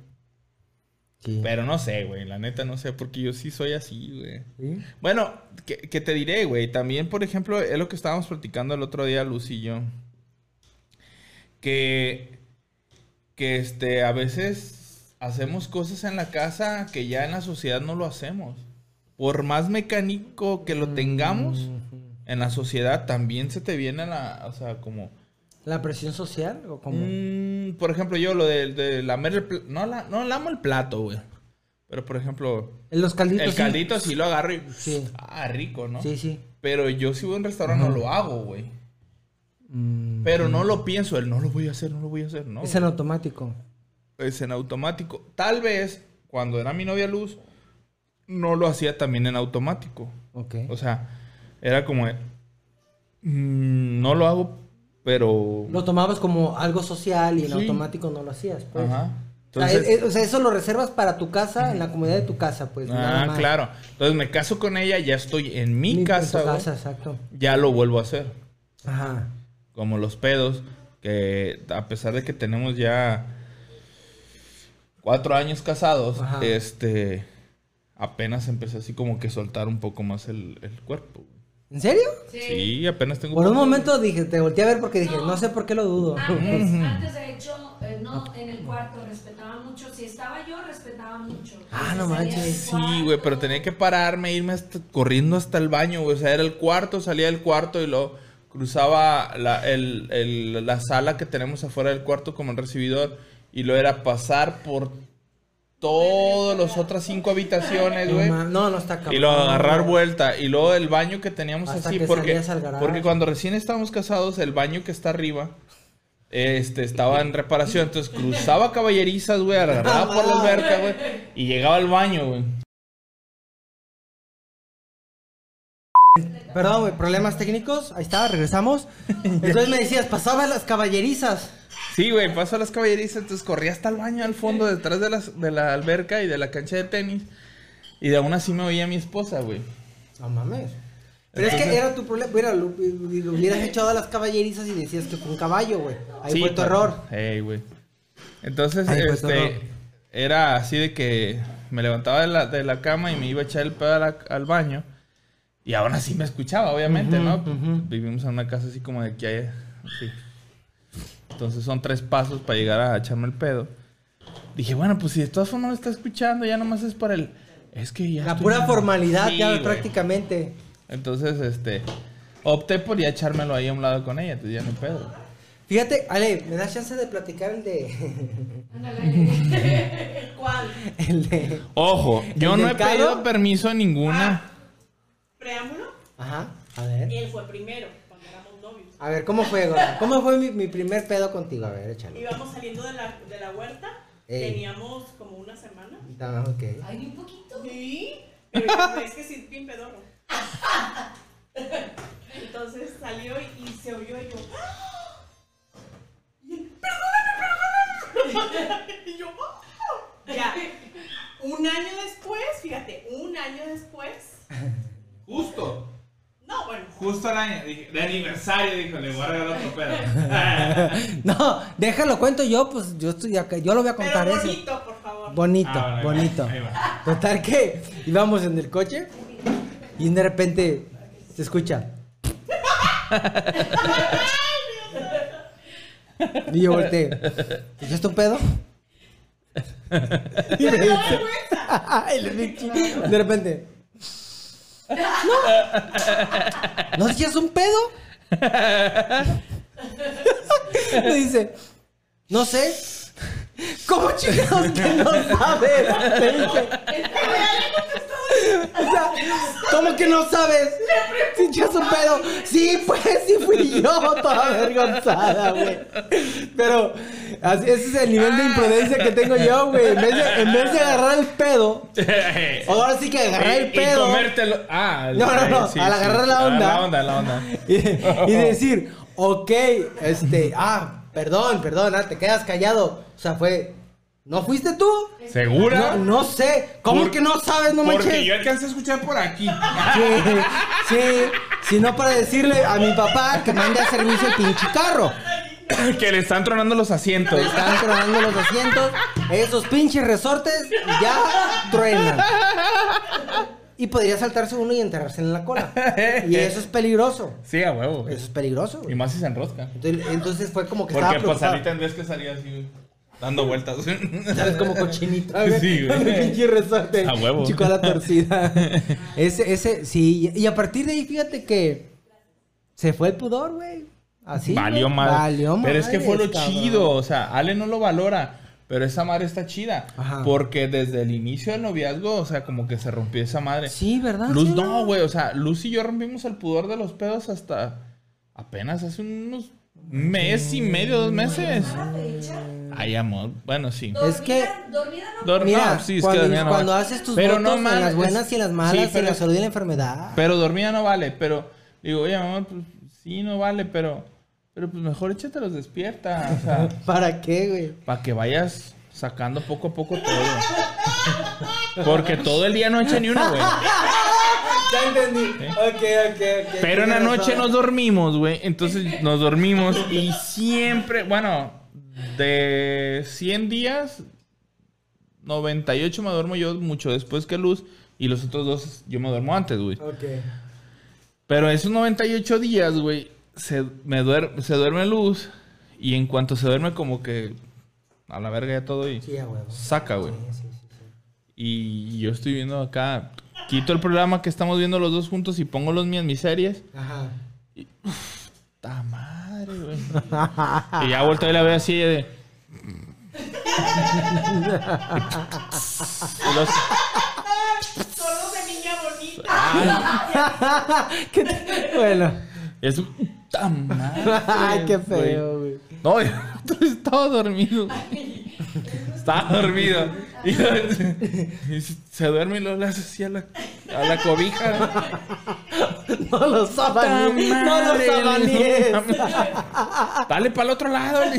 Sí. Pero no sé, güey. La neta no sé, porque yo sí soy así, güey. ¿Sí? Bueno, que, que te diré, güey. También, por ejemplo, es lo que estábamos platicando el otro día, Luz y yo. Que. Que este, a veces hacemos cosas en la casa que ya en la sociedad no lo hacemos. Por más mecánico que lo tengamos, en la sociedad también se te viene la. O sea, como. ¿La presión social o cómo? Mm, por ejemplo, yo lo de, de lamer el plato. No, la, no lamo el plato, güey. Pero, por ejemplo, En los calditos. el caldito sí lo agarro y. Sí. Ah, rico, ¿no? Sí, sí. Pero yo si voy a un restaurante no lo hago, güey. Mm, Pero no lo pienso, el no lo voy a hacer, no lo voy a hacer, no. es en automático. Es en automático. Tal vez cuando era mi novia Luz, no lo hacía también en automático. Ok. O sea, era como, mm, no lo hago, pero... Lo tomabas como algo social y en Sí. automático no lo hacías, pues. Ajá. O, sea, Entonces, es- es- o sea, eso lo reservas para tu casa, en la comunidad de tu casa, pues. ah, claro. Entonces me caso con ella, ya estoy en mi Ni- en tu casa, casa, exacto. ya lo vuelvo a hacer. Ajá. como los pedos, que a pesar de que tenemos ya cuatro años casados, Ajá. este, apenas empecé así como que soltar un poco más el, el cuerpo. ¿En serio? Sí, apenas tengo... Por un momento dije, te volteé a ver porque dije, no sé por qué lo dudo. Antes, antes de techo, eh, no en el cuarto, respetaba mucho. Si estaba yo, respetaba mucho. Ah, no manches. Sí, güey, pero tenía que pararme, irme hasta- corriendo hasta el baño, güey. O sea, era el cuarto, salía del cuarto y luego cruzaba la, el- el- la sala que tenemos afuera del cuarto como el recibidor. Y lo era pasar por todas las otras cinco habitaciones, güey. no, no está cabrón. Y luego agarrar vuelta. Y luego el baño que teníamos Hasta así. que Porque, porque cuando recién estábamos casados, el baño que está arriba. Este, estaba en reparación, entonces cruzaba caballerizas, güey, agarraba por la alberca, güey, y llegaba al baño, güey. Perdón, güey, problemas técnicos. Ahí está, regresamos. Entonces me decías, pasaba las caballerizas. Sí, güey, paso a las caballerizas, entonces corría hasta el baño al fondo, detrás de, las, de la alberca y de la cancha de tenis. Y de aún así me oía mi esposa, güey. No mames. Pero es que era tu problema. Mira, lo, lo hubieras echado a las caballerizas y decías que fue un caballo, güey. Ahí Sí, fue tu error. Ey, güey. Entonces, Ahí este, era así de que me levantaba de la, de la cama y me iba a echar el pedo la- al baño. Y aún así me escuchaba, obviamente, ¿no? Vivimos en una casa así como de aquí a sí. Entonces son tres pasos para llegar a echarme el pedo. Dije, bueno, pues si de todas formas me está escuchando, ya nomás es por el... Es que ya... La estoy- pura formalidad, Sí, ya güey. prácticamente. Entonces, este... Opté por ya echármelo ahí a un lado con ella, entonces ya no pedo. Fíjate, Ale, ¿me das chance de platicar el de. Ándale. ¿Cuál? el de. Ojo, yo ¿El no he pedido permiso a ninguna. Preámbulo. Ajá, a ver. Él fue primero. A ver, ¿cómo fue, Gorda? ¿Cómo fue mi, mi primer pedo contigo? A ver, échale. Íbamos saliendo de la, de la huerta. Ey. Teníamos como una semana. Ah, ok. Ay, un poquito. Sí. Pero es que sí, bien pedorro. Entonces salió y, y se oyó y yo. ¡ah! Y él, perdóname, perdóname. Y yo, ¡ah! Ya. Un año después, fíjate, un año después. Justo. Justo el año, dije, de aniversario, dijo, le voy a regalar otro pedo. No, déjalo, cuento yo, pues yo estoy acá, yo lo voy a contar Pero eso. bonito, por favor. Bonito, Ah, bueno, ahí va, bonito. ahí va. Total que íbamos en el coche y de repente se escucha. y yo volteé. ¿Echaste un pedo? y me dice. y le dije, de repente. ¿No? ¿No echas un pedo? me dice. No sé. ¿Cómo chingados que no sabes? Le dije. O sea, ¿cómo que no sabes? Si echas un pedo. Sí, pues, sí fui yo, toda avergonzada, güey. Pero así- ese es el nivel de imprudencia que tengo yo, güey. En vez de, en vez de agarrar el pedo, ahora sí que agarrar el pedo. Y comértelo. Ah, No, no, no, sí, al sí. agarrar la Ah, onda. La onda, la onda. y, y decir, ok, este, ah, perdón, perdón, ah, te quedas callado. O sea, fue, ¿no fuiste tú? ¿Segura? No, no sé. ¿Cómo Por- que no sabes? No Porque manches. yo alcancé a escuchar por aquí. Sí, sí, sino para decirle a mi papá que mande a servicio el pinche carro. que le están tronando los asientos. Le están tronando los asientos, esos pinches resortes ya truenan. Y podría saltarse uno y enterrarse en la cola. Y eso es peligroso. Sí, a huevo. Eso es peligroso. Y más si se enrosca. Entonces, entonces fue como que Porque estaba pues preocupado. ahí tendrías que salir así, dando vueltas. ¿Sabes? Como cochinita, güey. Sí, güey. Pinche resorte. A huevo. Chico a la torcida. ese, ese, sí. Y a partir de ahí, fíjate que se fue el pudor, güey. Así. Valió güey. mal. Valió Pero es que fue lo cabrón. chido. O sea, Ale no lo valora. Pero esa madre está chida. Ajá. Porque desde el inicio del noviazgo, o sea, como que se rompió esa madre. Sí, ¿verdad? Luz Sí, no, güey. O sea, Luz y yo rompimos el pudor de los pedos hasta apenas hace unos mes y medio, dos meses. Ay, amor. Bueno, sí. Es que- Dormida no. Dor- Mira, no, sí, es que cuando, dormida no cuando vale. haces tus Pero votos no en mames, las es- buenas y en las malas, sí, en pero la salud y en la enfermedad. Pero dormida no vale, pero digo, oye, mamá, pues sí, no vale, pero, pero pues mejor échatelos despierta, o sea, ¿Para qué, güey? para que vayas sacando poco a poco todo. Porque todo el día no echa ni uno, güey. Ya entendí. Ok, ok, ok. Pero en la noche nos dormimos, güey. Entonces nos dormimos y siempre, bueno, de 100 días, 98 me duermo yo mucho después que Luz y los otros dos yo me duermo antes, güey. Ok. Pero esos 98 días, güey, se, me duer- se duerme Luz Y en cuanto se duerme, como que a la verga ya todo y Sí, a huevo. saca, güey. Sí, sí, sí, sí. Y yo estoy viendo acá, quito el programa que estamos viendo los dos juntos y pongo los míos, mis series. Ajá. ¡Ta madre, güey! y ya vuelto y la veo así de. Y los- Solo de niña bonita. ¿Qué te- Bueno. es un. ¡Ta madre! Ay, qué feo, güey. No, otro estaba dormido. Estaba dormido. Y, y se duerme y lo le hace así a la, a la cobija. No lo ¡Ta sabaníes. No lo sabaníes. Dale para el otro lado.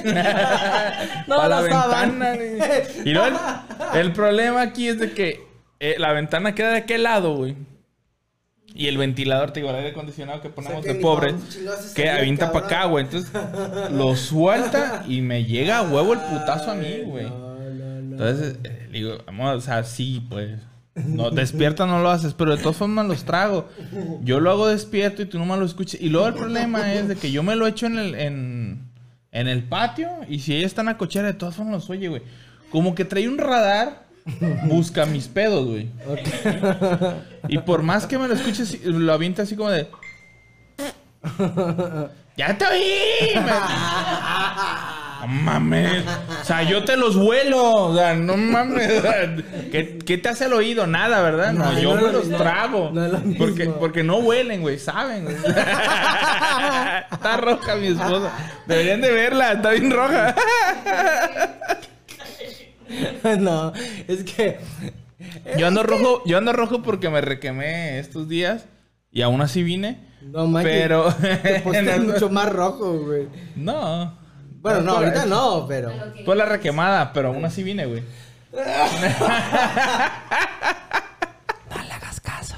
No para la saban. ventana. Y luego el, el problema aquí es de que eh, la ventana queda de aquel lado, güey. Y el ventilador, te digo, el aire acondicionado que ponemos que de ni pobre, pa' chingados se que avienta para acá, güey. Entonces lo suelta y me llega a huevo el putazo a mí, güey. No, no, no. Entonces, eh, digo, vamos, o sea, sí, pues. No, despierta no lo haces, pero de todas formas los trago. Yo lo hago despierto y tú no me lo escuchas. Y luego el problema es de que yo me lo echo en el, en, en el patio y si ellas están a cochera, de todas formas los oye, güey. Como que trae un radar, busca mis pedos, güey. Y por más que me lo escuches, lo avienta así como de... ¡Ya te oí! Me- No mames. O sea, yo te los vuelo. O sea, no mames. ¿Qué, qué te hace el oído? Nada, ¿verdad? No, No, yo no me lo los trago. No lo porque, porque no huelen, güey. Saben. güey. está roja mi esposa. Deberían de verla. Está bien roja. no, es que. Yo ando rojo, yo ando rojo porque me requemé estos días. Y aún así vine. No manches. Pero. Te pusiste mucho más rojo, güey. No. Bueno, no, ahorita no, pero. Fue la requemada, pero aún así vine, güey. No le hagas caso.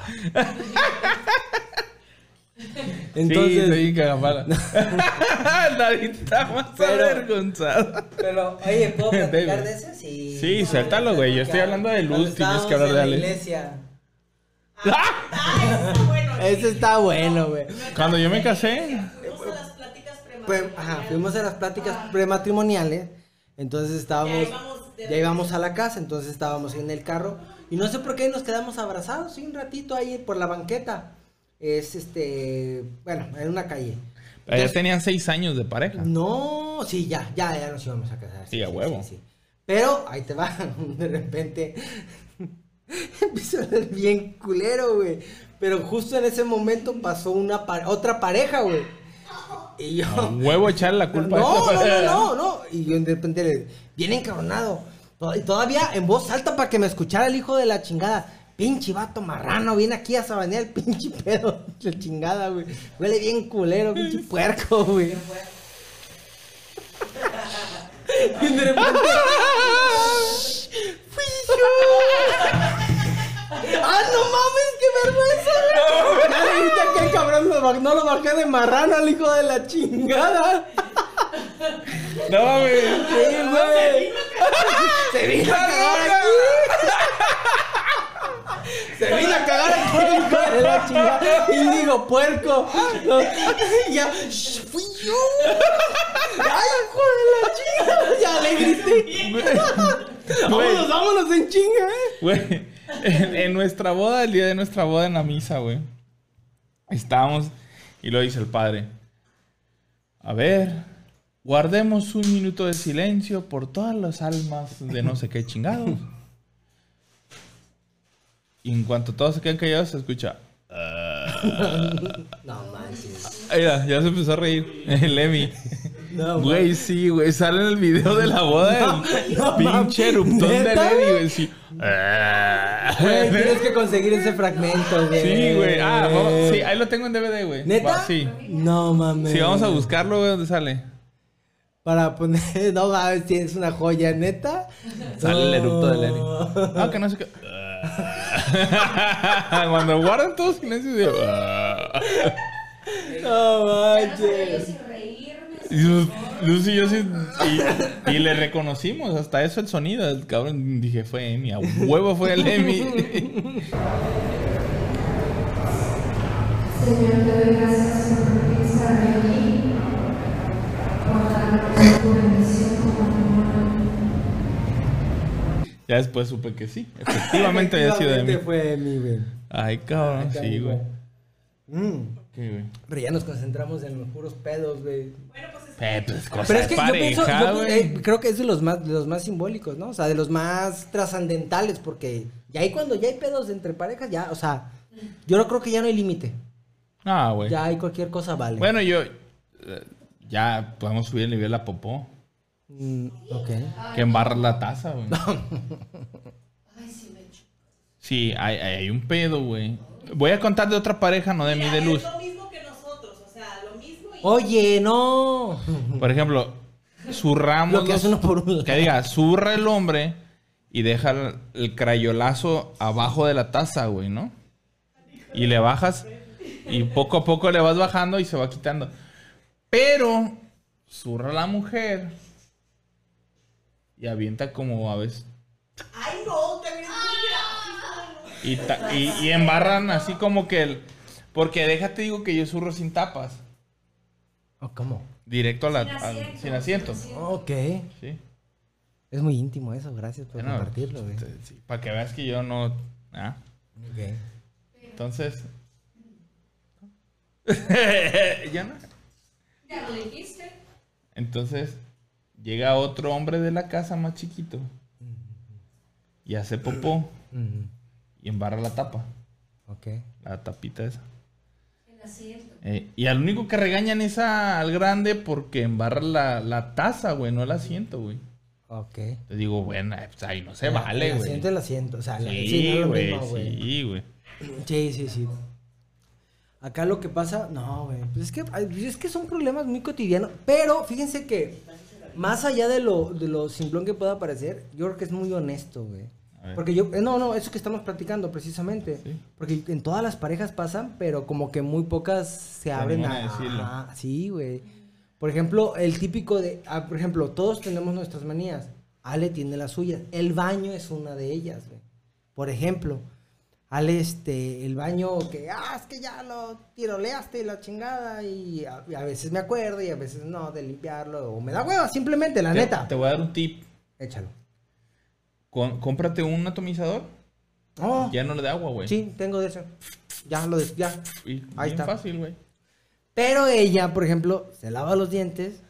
Entonces. sí, soy cagapala. David está más Pero- avergonzado. Pero, oye, ¿puedo platicar de eso? Sí. Sí, suéltalo, güey. Yo estoy hablando de luz, tienes que hablar de Ale. iglesia. Ah, eso bueno. Ese está bueno, güey. Cuando yo me casé, Fuimos a las pláticas prematrimoniales. ajá, fuimos a las pláticas prematrimoniales. Entonces estábamos. Ya íbamos de Ya íbamos a la casa, entonces estábamos en el carro. Y no sé por qué nos quedamos abrazados, sí, un ratito ahí por la banqueta. Es este. Bueno, en una calle. ya tenían seis años de pareja. No, sí, ya, ya, ya nos íbamos a casar. Sí, a huevo. Pero ahí te va, de repente empezó a ver bien culero, güey. Pero justo en ese momento pasó una pa- otra pareja, güey. Y yo. A huevo echarle la culpa no, a esta no, no, no, no. Y yo de repente, le- bien encabronado. Y todavía en voz alta para que me escuchara el hijo de la chingada. Pinche vato marrano, viene aquí a sabanear el pinche pedo. La chingada, güey. Huele bien culero, pinche puerco, güey. Y de repente. ¡Fui yo! ¡Ah, no mames! ¡Qué vergüenza, güey! Le grité que el cabrón no lo bajé de marrano al hijo de la chingada. No, mames. Sí, güey. Se vino a cagar aquí. Se vino a cagar el hijo de la chingada. Y digo, puerco. No. Y ya, "Shh, fui yo. Ay, hijo de la chingada. Ya le grité. Vámonos, vámonos en chinga, eh. Güey, en, en nuestra boda, el día de nuestra boda en la misa, güey. Estábamos y lo dice el padre. A ver, guardemos un minuto de silencio por todas las almas de no sé qué chingados. Y en cuanto todos se quedan callados, se escucha. No manches. Ay, ya, se empezó a reír. El Emi. No, Güey, sí, güey. Sale en el video de la boda el no, pinche eruptón del ¿Neta, Emi, güey? Sí. Güey, tienes que conseguir ese fragmento, güey. Sí, güey. Ah, vamos- sí, ahí lo tengo en DVD, güey. ¿Neta? Va, sí. No mames. Sí, vamos a buscarlo, güey, ¿dónde sale? Para poner, no mames, tienes una joya, neta. Sale el erupto del Emi. No. Ah, que no sé qué. Cuando guardan todo silencio, digo. No Ya no manches. Lucy y yo sí. Y, y le reconocimos hasta eso el sonido. El cabrón dije, fue Emi. A huevo fue el Emi. Señor, te doy gracias por estar aquí, por emisión como hormona. Ya después supe que sí. Efectivamente había sido de mí. Efectivamente fue mi, güey. Ay, cabrón, Ay, sí, güey. Mm. Pero ya nos concentramos en los puros pedos, güey. Bueno, pues es Eh, pues, cosa Pero de es que yo pienso, pareja, yo, güey. eh, creo que es de los más, de los más simbólicos, ¿no? O sea, de los más trascendentales, porque ya ahí cuando ya hay pedos entre parejas, ya, o sea, yo no creo que ya no hay límite. Ah, güey. Ya hay cualquier cosa, vale. Bueno, yo... eh, Ya podemos subir el nivel a popó. Mm, ok. Que embarra la taza, güey. Ay, sí me echo. Sí, hay, hay hay un pedo, güey. Voy a contar de otra pareja, no de mí, de luz. Es lo mismo que nosotros, o sea, lo mismo y Oye, no. Por ejemplo, zurramos. Lo que hace los- uno por un lado. Que diga, zurra el hombre y deja el, el crayolazo abajo de la taza, güey, ¿no? Y le bajas y poco a poco le vas bajando y se va quitando. Pero zurra la mujer y avienta como a veces. Ay, no, también es muy gráfico. Y, y, y embarran así como que el. Porque déjate, digo que yo zurro sin tapas. Oh, ¿Cómo? Directo a la, Sin al- asiento, sin asiento. sin asiento. Ok. Sí. Es muy íntimo eso, gracias por compartirlo, güey. para que veas que yo no. ah. Ok. Entonces. ya no. Ya lo dijiste. Entonces, llega otro hombre de la casa más chiquito. Y hace popó. Y embarra la tapa. ok. La tapita esa. El asiento. Eh, y al único que regañan es a- al grande porque embarra la, la taza, güey, no el asiento, güey. Ok. Te digo, bueno, eh, pues ahí no se El- vale, El güey. asiento, el asiento. O sea, la- sí, no Sí, es lo güey, mismo, güey. sí, güey. Sí, sí, sí. Acá lo que pasa, no, güey. Pues es que, pues es que son problemas muy cotidianos. Pero fíjense que, más allá de lo, de lo simplón que pueda parecer, yo creo que es muy honesto, güey. Porque yo, eh, no, no, eso que estamos platicando precisamente. Sí. Porque en todas las parejas pasan, pero como que muy pocas se abren a, decirlo. Sí, güey. Por ejemplo, el típico de, ah, por ejemplo, todos tenemos nuestras manías. Ale tiene las suyas. El baño es una de ellas, güey. Por ejemplo, Ale, este, el baño que, ah, es que ya lo tiroleaste y la chingada. Y a, y a veces me acuerdo y a veces no de limpiarlo. O me da hueva, simplemente, la Te- neta. Te voy a dar un tip. Échalo. Con- cómprate un atomizador Oh, lleno de agua, güey. sí, tengo de eso. Ya lo des, ya. Y Ahí bien está. fácil, güey. Pero ella, por ejemplo, se lava los dientes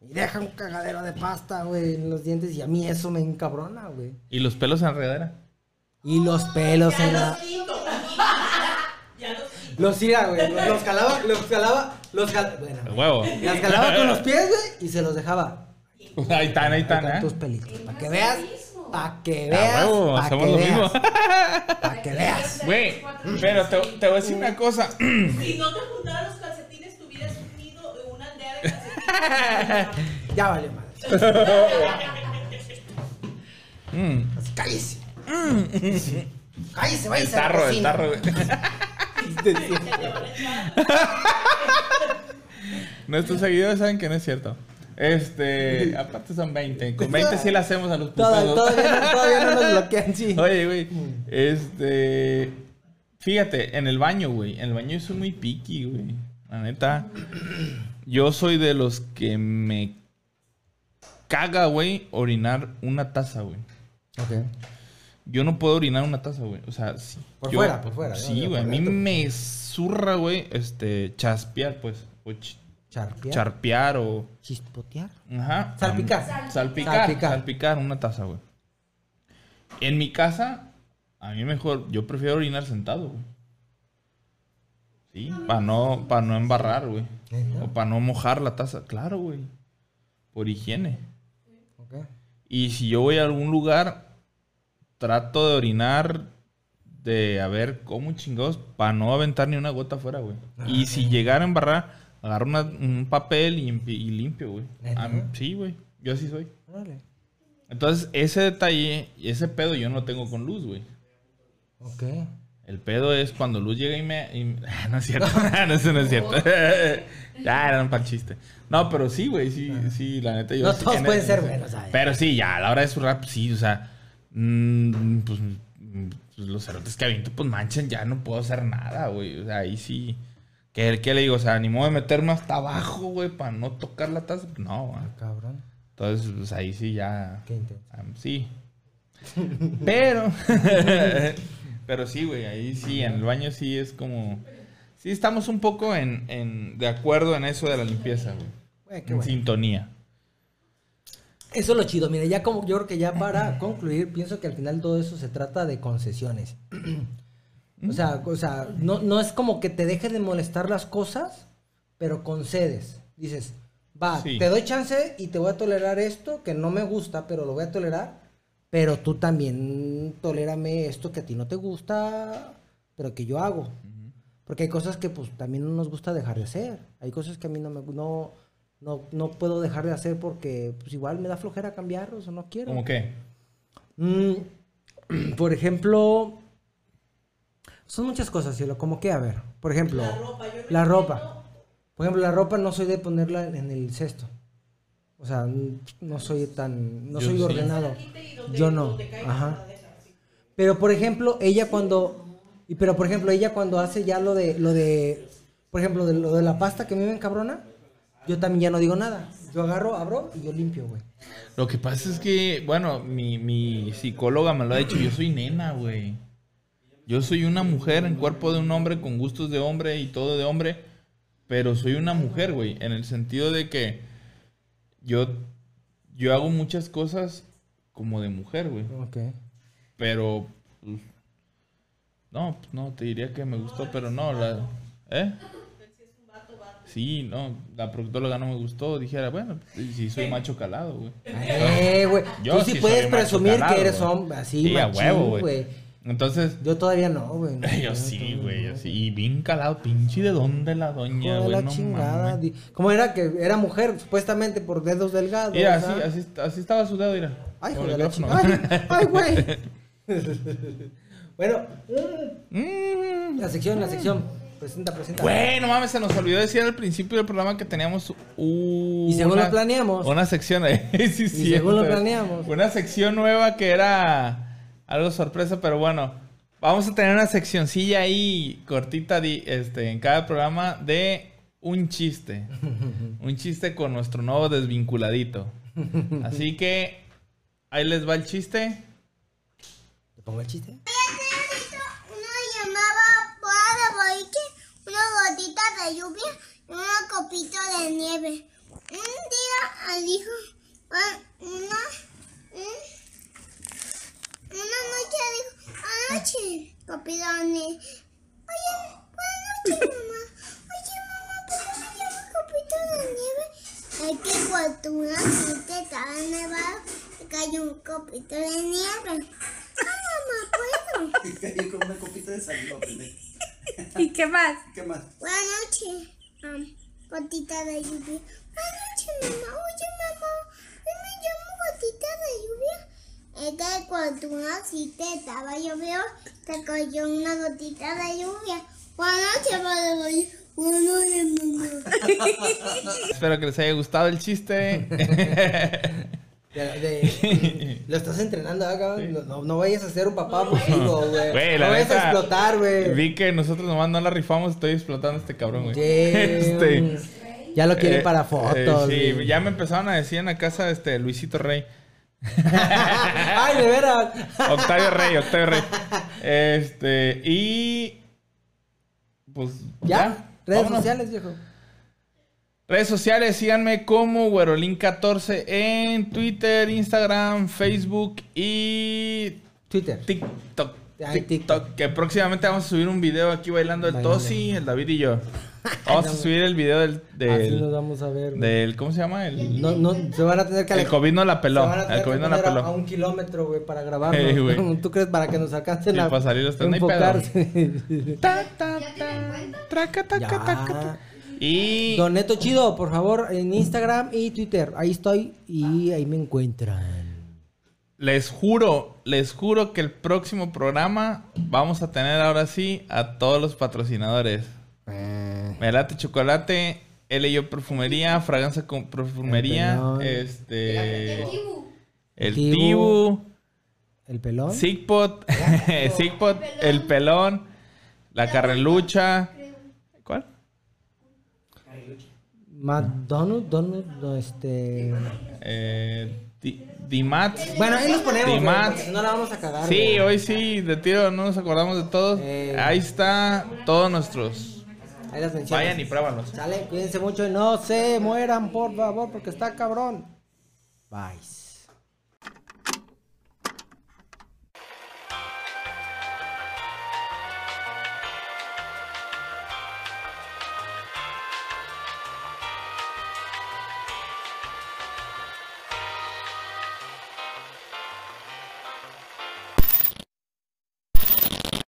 y deja un cagadero de pasta, güey, en los dientes. Y a mí eso me encabrona, güey. Y los pelos en la. Y los pelos Ya en la... los quito. Ya los quito. Los tira, güey. Los, calaba, los calaba, los calaba. Bueno, El huevo. las calaba con los pies, güey, y se los dejaba. Ahí están, ahí están, ¿eh? tus pelitos. Para que veas. Para que A veas. huevo, Para hacemos que lo veas. mismo. Para que veas. Güey, pero te, te voy a decir una cosa. Si no te juntaran los calcetines, tu vida es un nido, una aldea de calcetines. Ya vale, madre. Mm, Así, cállese. Cállese, el váyase a la tarro, el tarro, güey. Nuestros seguidores saben que no es cierto. Este, aparte son 20. Con 20 sí le hacemos a los putados. todavía, no, todavía no nos bloquean, sí. Oye, güey. Este. Fíjate, en el baño, güey. En el baño yo soy muy picky, güey. La neta. Yo soy de los que me caga, güey, orinar una taza, güey. Ok. Yo no puedo orinar una taza, güey. O sea, sí. Por yo- fuera, por fuera, ¿no? Sí, güey. A mí dentro. me zurra, güey, este, chaspear, pues. O ch- Charpear. charpear o. Chispotear. Ajá. Salpicar. Salpicar. Salpicar. Salpicar una taza, güey. En mi casa, a mí mejor, yo prefiero orinar sentado, güey. Sí, para no, para no embarrar, güey. O para no mojar la taza. Claro, güey. Por higiene. Ok. Y si yo voy a algún lugar, trato de orinar de a ver cómo chingados para no aventar ni una gota afuera, güey. Y si llegara a embarrar, agarro una- un papel y, y limpio, güey. Sí, güey. Yo así soy. Entonces, ese detalle y ese pedo yo no tengo con luz, güey. Ok. El pedo es cuando Luz llega y me... y- Ah, no es cierto. no, eso no es cierto. ya, era un pan chiste. No, pero sí, güey. Sí, sí, la neta yo... No sí todos en- pueden en- ser buenos, ay. Pero sí, ya, a la hora de su rap, sí, o sea... mm, pues, pues los cerotes que aviento, pues manchan, ya no puedo hacer nada, güey. O sea, ahí sí... ¿Qué, qué le digo? O sea, animó de meterme hasta abajo, güey, para no tocar la taza. No, güey. Ah, cabrón. Entonces, pues ahí sí ya. Qué intenso. ah, sí. Pero. pero sí, güey, ahí sí, en el baño sí es como. Sí, estamos un poco en, en- de acuerdo en eso de la limpieza, güey. En bueno. sintonía. Eso es lo chido. Mire, ya como yo creo que ya para concluir, pienso que al final todo eso se trata de concesiones. o sea, o sea no, no es como que te deje de molestar las cosas, pero concedes. Dices, va, Sí. te doy chance y te voy a tolerar esto que no me gusta, pero lo voy a tolerar. Pero tú también tolérame esto que a ti no te gusta, pero que yo hago. Porque hay cosas que pues también no nos gusta dejar de hacer. Hay cosas que a mí no me no, no, no puedo dejar de hacer porque pues igual me da flojera cambiarlos o no quiero. ¿Cómo qué? Mm, por ejemplo, son muchas cosas, cielo. Como que, a ver, por ejemplo, La ropa, yo la ropa. Por ejemplo, la ropa no soy de ponerla en el cesto. O sea, no soy tan, no Yo soy sí. ordenado. Yo no. Ajá. Pero por ejemplo, ella cuando y pero por ejemplo, ella cuando hace ya lo de lo de por ejemplo, de lo de la pasta que a mí me encabrona, yo también ya no digo nada. Yo agarro, abro y yo limpio, güey. Lo que pasa es que, bueno, mi, mi psicóloga me lo ha dicho, yo soy nena, güey. Yo soy una mujer en cuerpo de un hombre con gustos de hombre y todo de hombre, pero soy una mujer, güey, en el sentido de que yo, yo hago muchas cosas como de mujer, güey. Ok. Pero, pues, no, no, te diría que me gustó, pero no, la, ¿eh? Sí, no, la proctóloga no me gustó, dijera, bueno, sí soy macho calado, güey. Eh, güey. Yo Tú sí, sí puedes presumir calado, que eres hombre, así, Sí, a machín, huevo, güey. Entonces, Yo todavía no, güey. no, yo sí, güey, no. yo sí. Y bien calado, pinche de dónde la doña, güey, la no chingada. mames. ¿Cómo era que era mujer, supuestamente por dedos delgados? Mira, así, así, así estaba su dedo, mira. Ay, la chingada. Ay, güey. bueno, mm, Mm. la sección, la sección. Presenta, presenta. Güey, no mames, se nos olvidó decir al principio del programa que teníamos uh, Y según una- lo planeamos. Una sección, sí, sí, según lo planeamos. Una sección nueva que era algo sorpresa, pero bueno, vamos a tener una seccioncilla ahí cortita este, en cada programa de un chiste. un chiste con nuestro nuevo desvinculadito. Así que ahí les va el chiste. ¿Te pongo el chiste? Uno llamaba boda de boliche, una gotita lluvia y una copita de nieve. Un día ah, dijo ah, una, un- una noche dijo, anoche, copita de nieve. Oye, buenas noches, mamá. Oye, mamá, ¿por qué me llamas copita de nieve? Es que gente estaba nevado, te cayó un copito de nieve. Ay, mamá, ¿puedo? Caí con una copita de saliva, pendejo. ¿Y qué más? ¿Qué más? Buenas noches, um, gotita de lluvia. Buenas noches, mamá. Oye, mamá, yo me llamo gotita de lluvia. Es que cuando tú naciste estaba lloviendo, te cayó una gotita de lluvia. Buenas noches, padre. Buenas noches, mamá. Espero que les haya gustado el chiste. De- de- lo estás entrenando, ¿ah, cabrón? No, no, no vayas a ser un papá abusivo, güey. Güey, no vayas a explotar, güey. Vi que nosotros nomás no la rifamos, estoy explotando a este cabrón, güey. Este, Ya lo quiere eh, para eh, fotos. sí, güey. ya me empezaron a decir en la casa este Luisito Rey. Ay, de veras. Octavio Rey, Octavio Rey. Este, y. Pues. ¿Ya? Redes vámonos. sociales, viejo. Redes sociales, síganme como Güerolín14 en Twitter, Instagram, Facebook y Twitter. TikTok. Ay, TikTok. Que próximamente vamos a subir un video aquí bailando el. Tosi, el David y yo. Vamos a subir el video del. Así nos del, vamos a ver. güey. del ¿Cómo se llama? El, No, no, se van a tener que el alejar. COVID no la Se peló. van a tener El que COVID no la poner a, a peló. un kilómetro, güey, para grabarlo. Ey, güey. ¿Tú crees para que nos alcancen Sí, a para salir hasta- no hay pedo. enfocarse? Ta, ta, ta, traca, taca, taca, ya. Y. Don Neto Chido, por favor, en Instagram y Twitter. Ahí estoy y ahí me encuentran. Les juro, les juro que el próximo programa vamos a tener ahora sí a todos los patrocinadores. Eh, Melate Chocolate, L y yo Perfumería, Fragancia con Perfumería, El este... El Tibu. Tibu, ¿El pelón? Sigpot, Sigpot, El Pelón, La Carrelucha. ¿Cuál? McDonald's, Donut, este... Eh, Di- Dimat. Bueno, ahí los ponemos, si no la vamos a cagar. Sí, hoy sí, de tiro no nos acordamos de todos. Eh. Ahí está todos nuestros. Ahí las menciones. Vayan y pruébalos. Sale, cuídense mucho y no se mueran, por favor, porque está cabrón. Bye.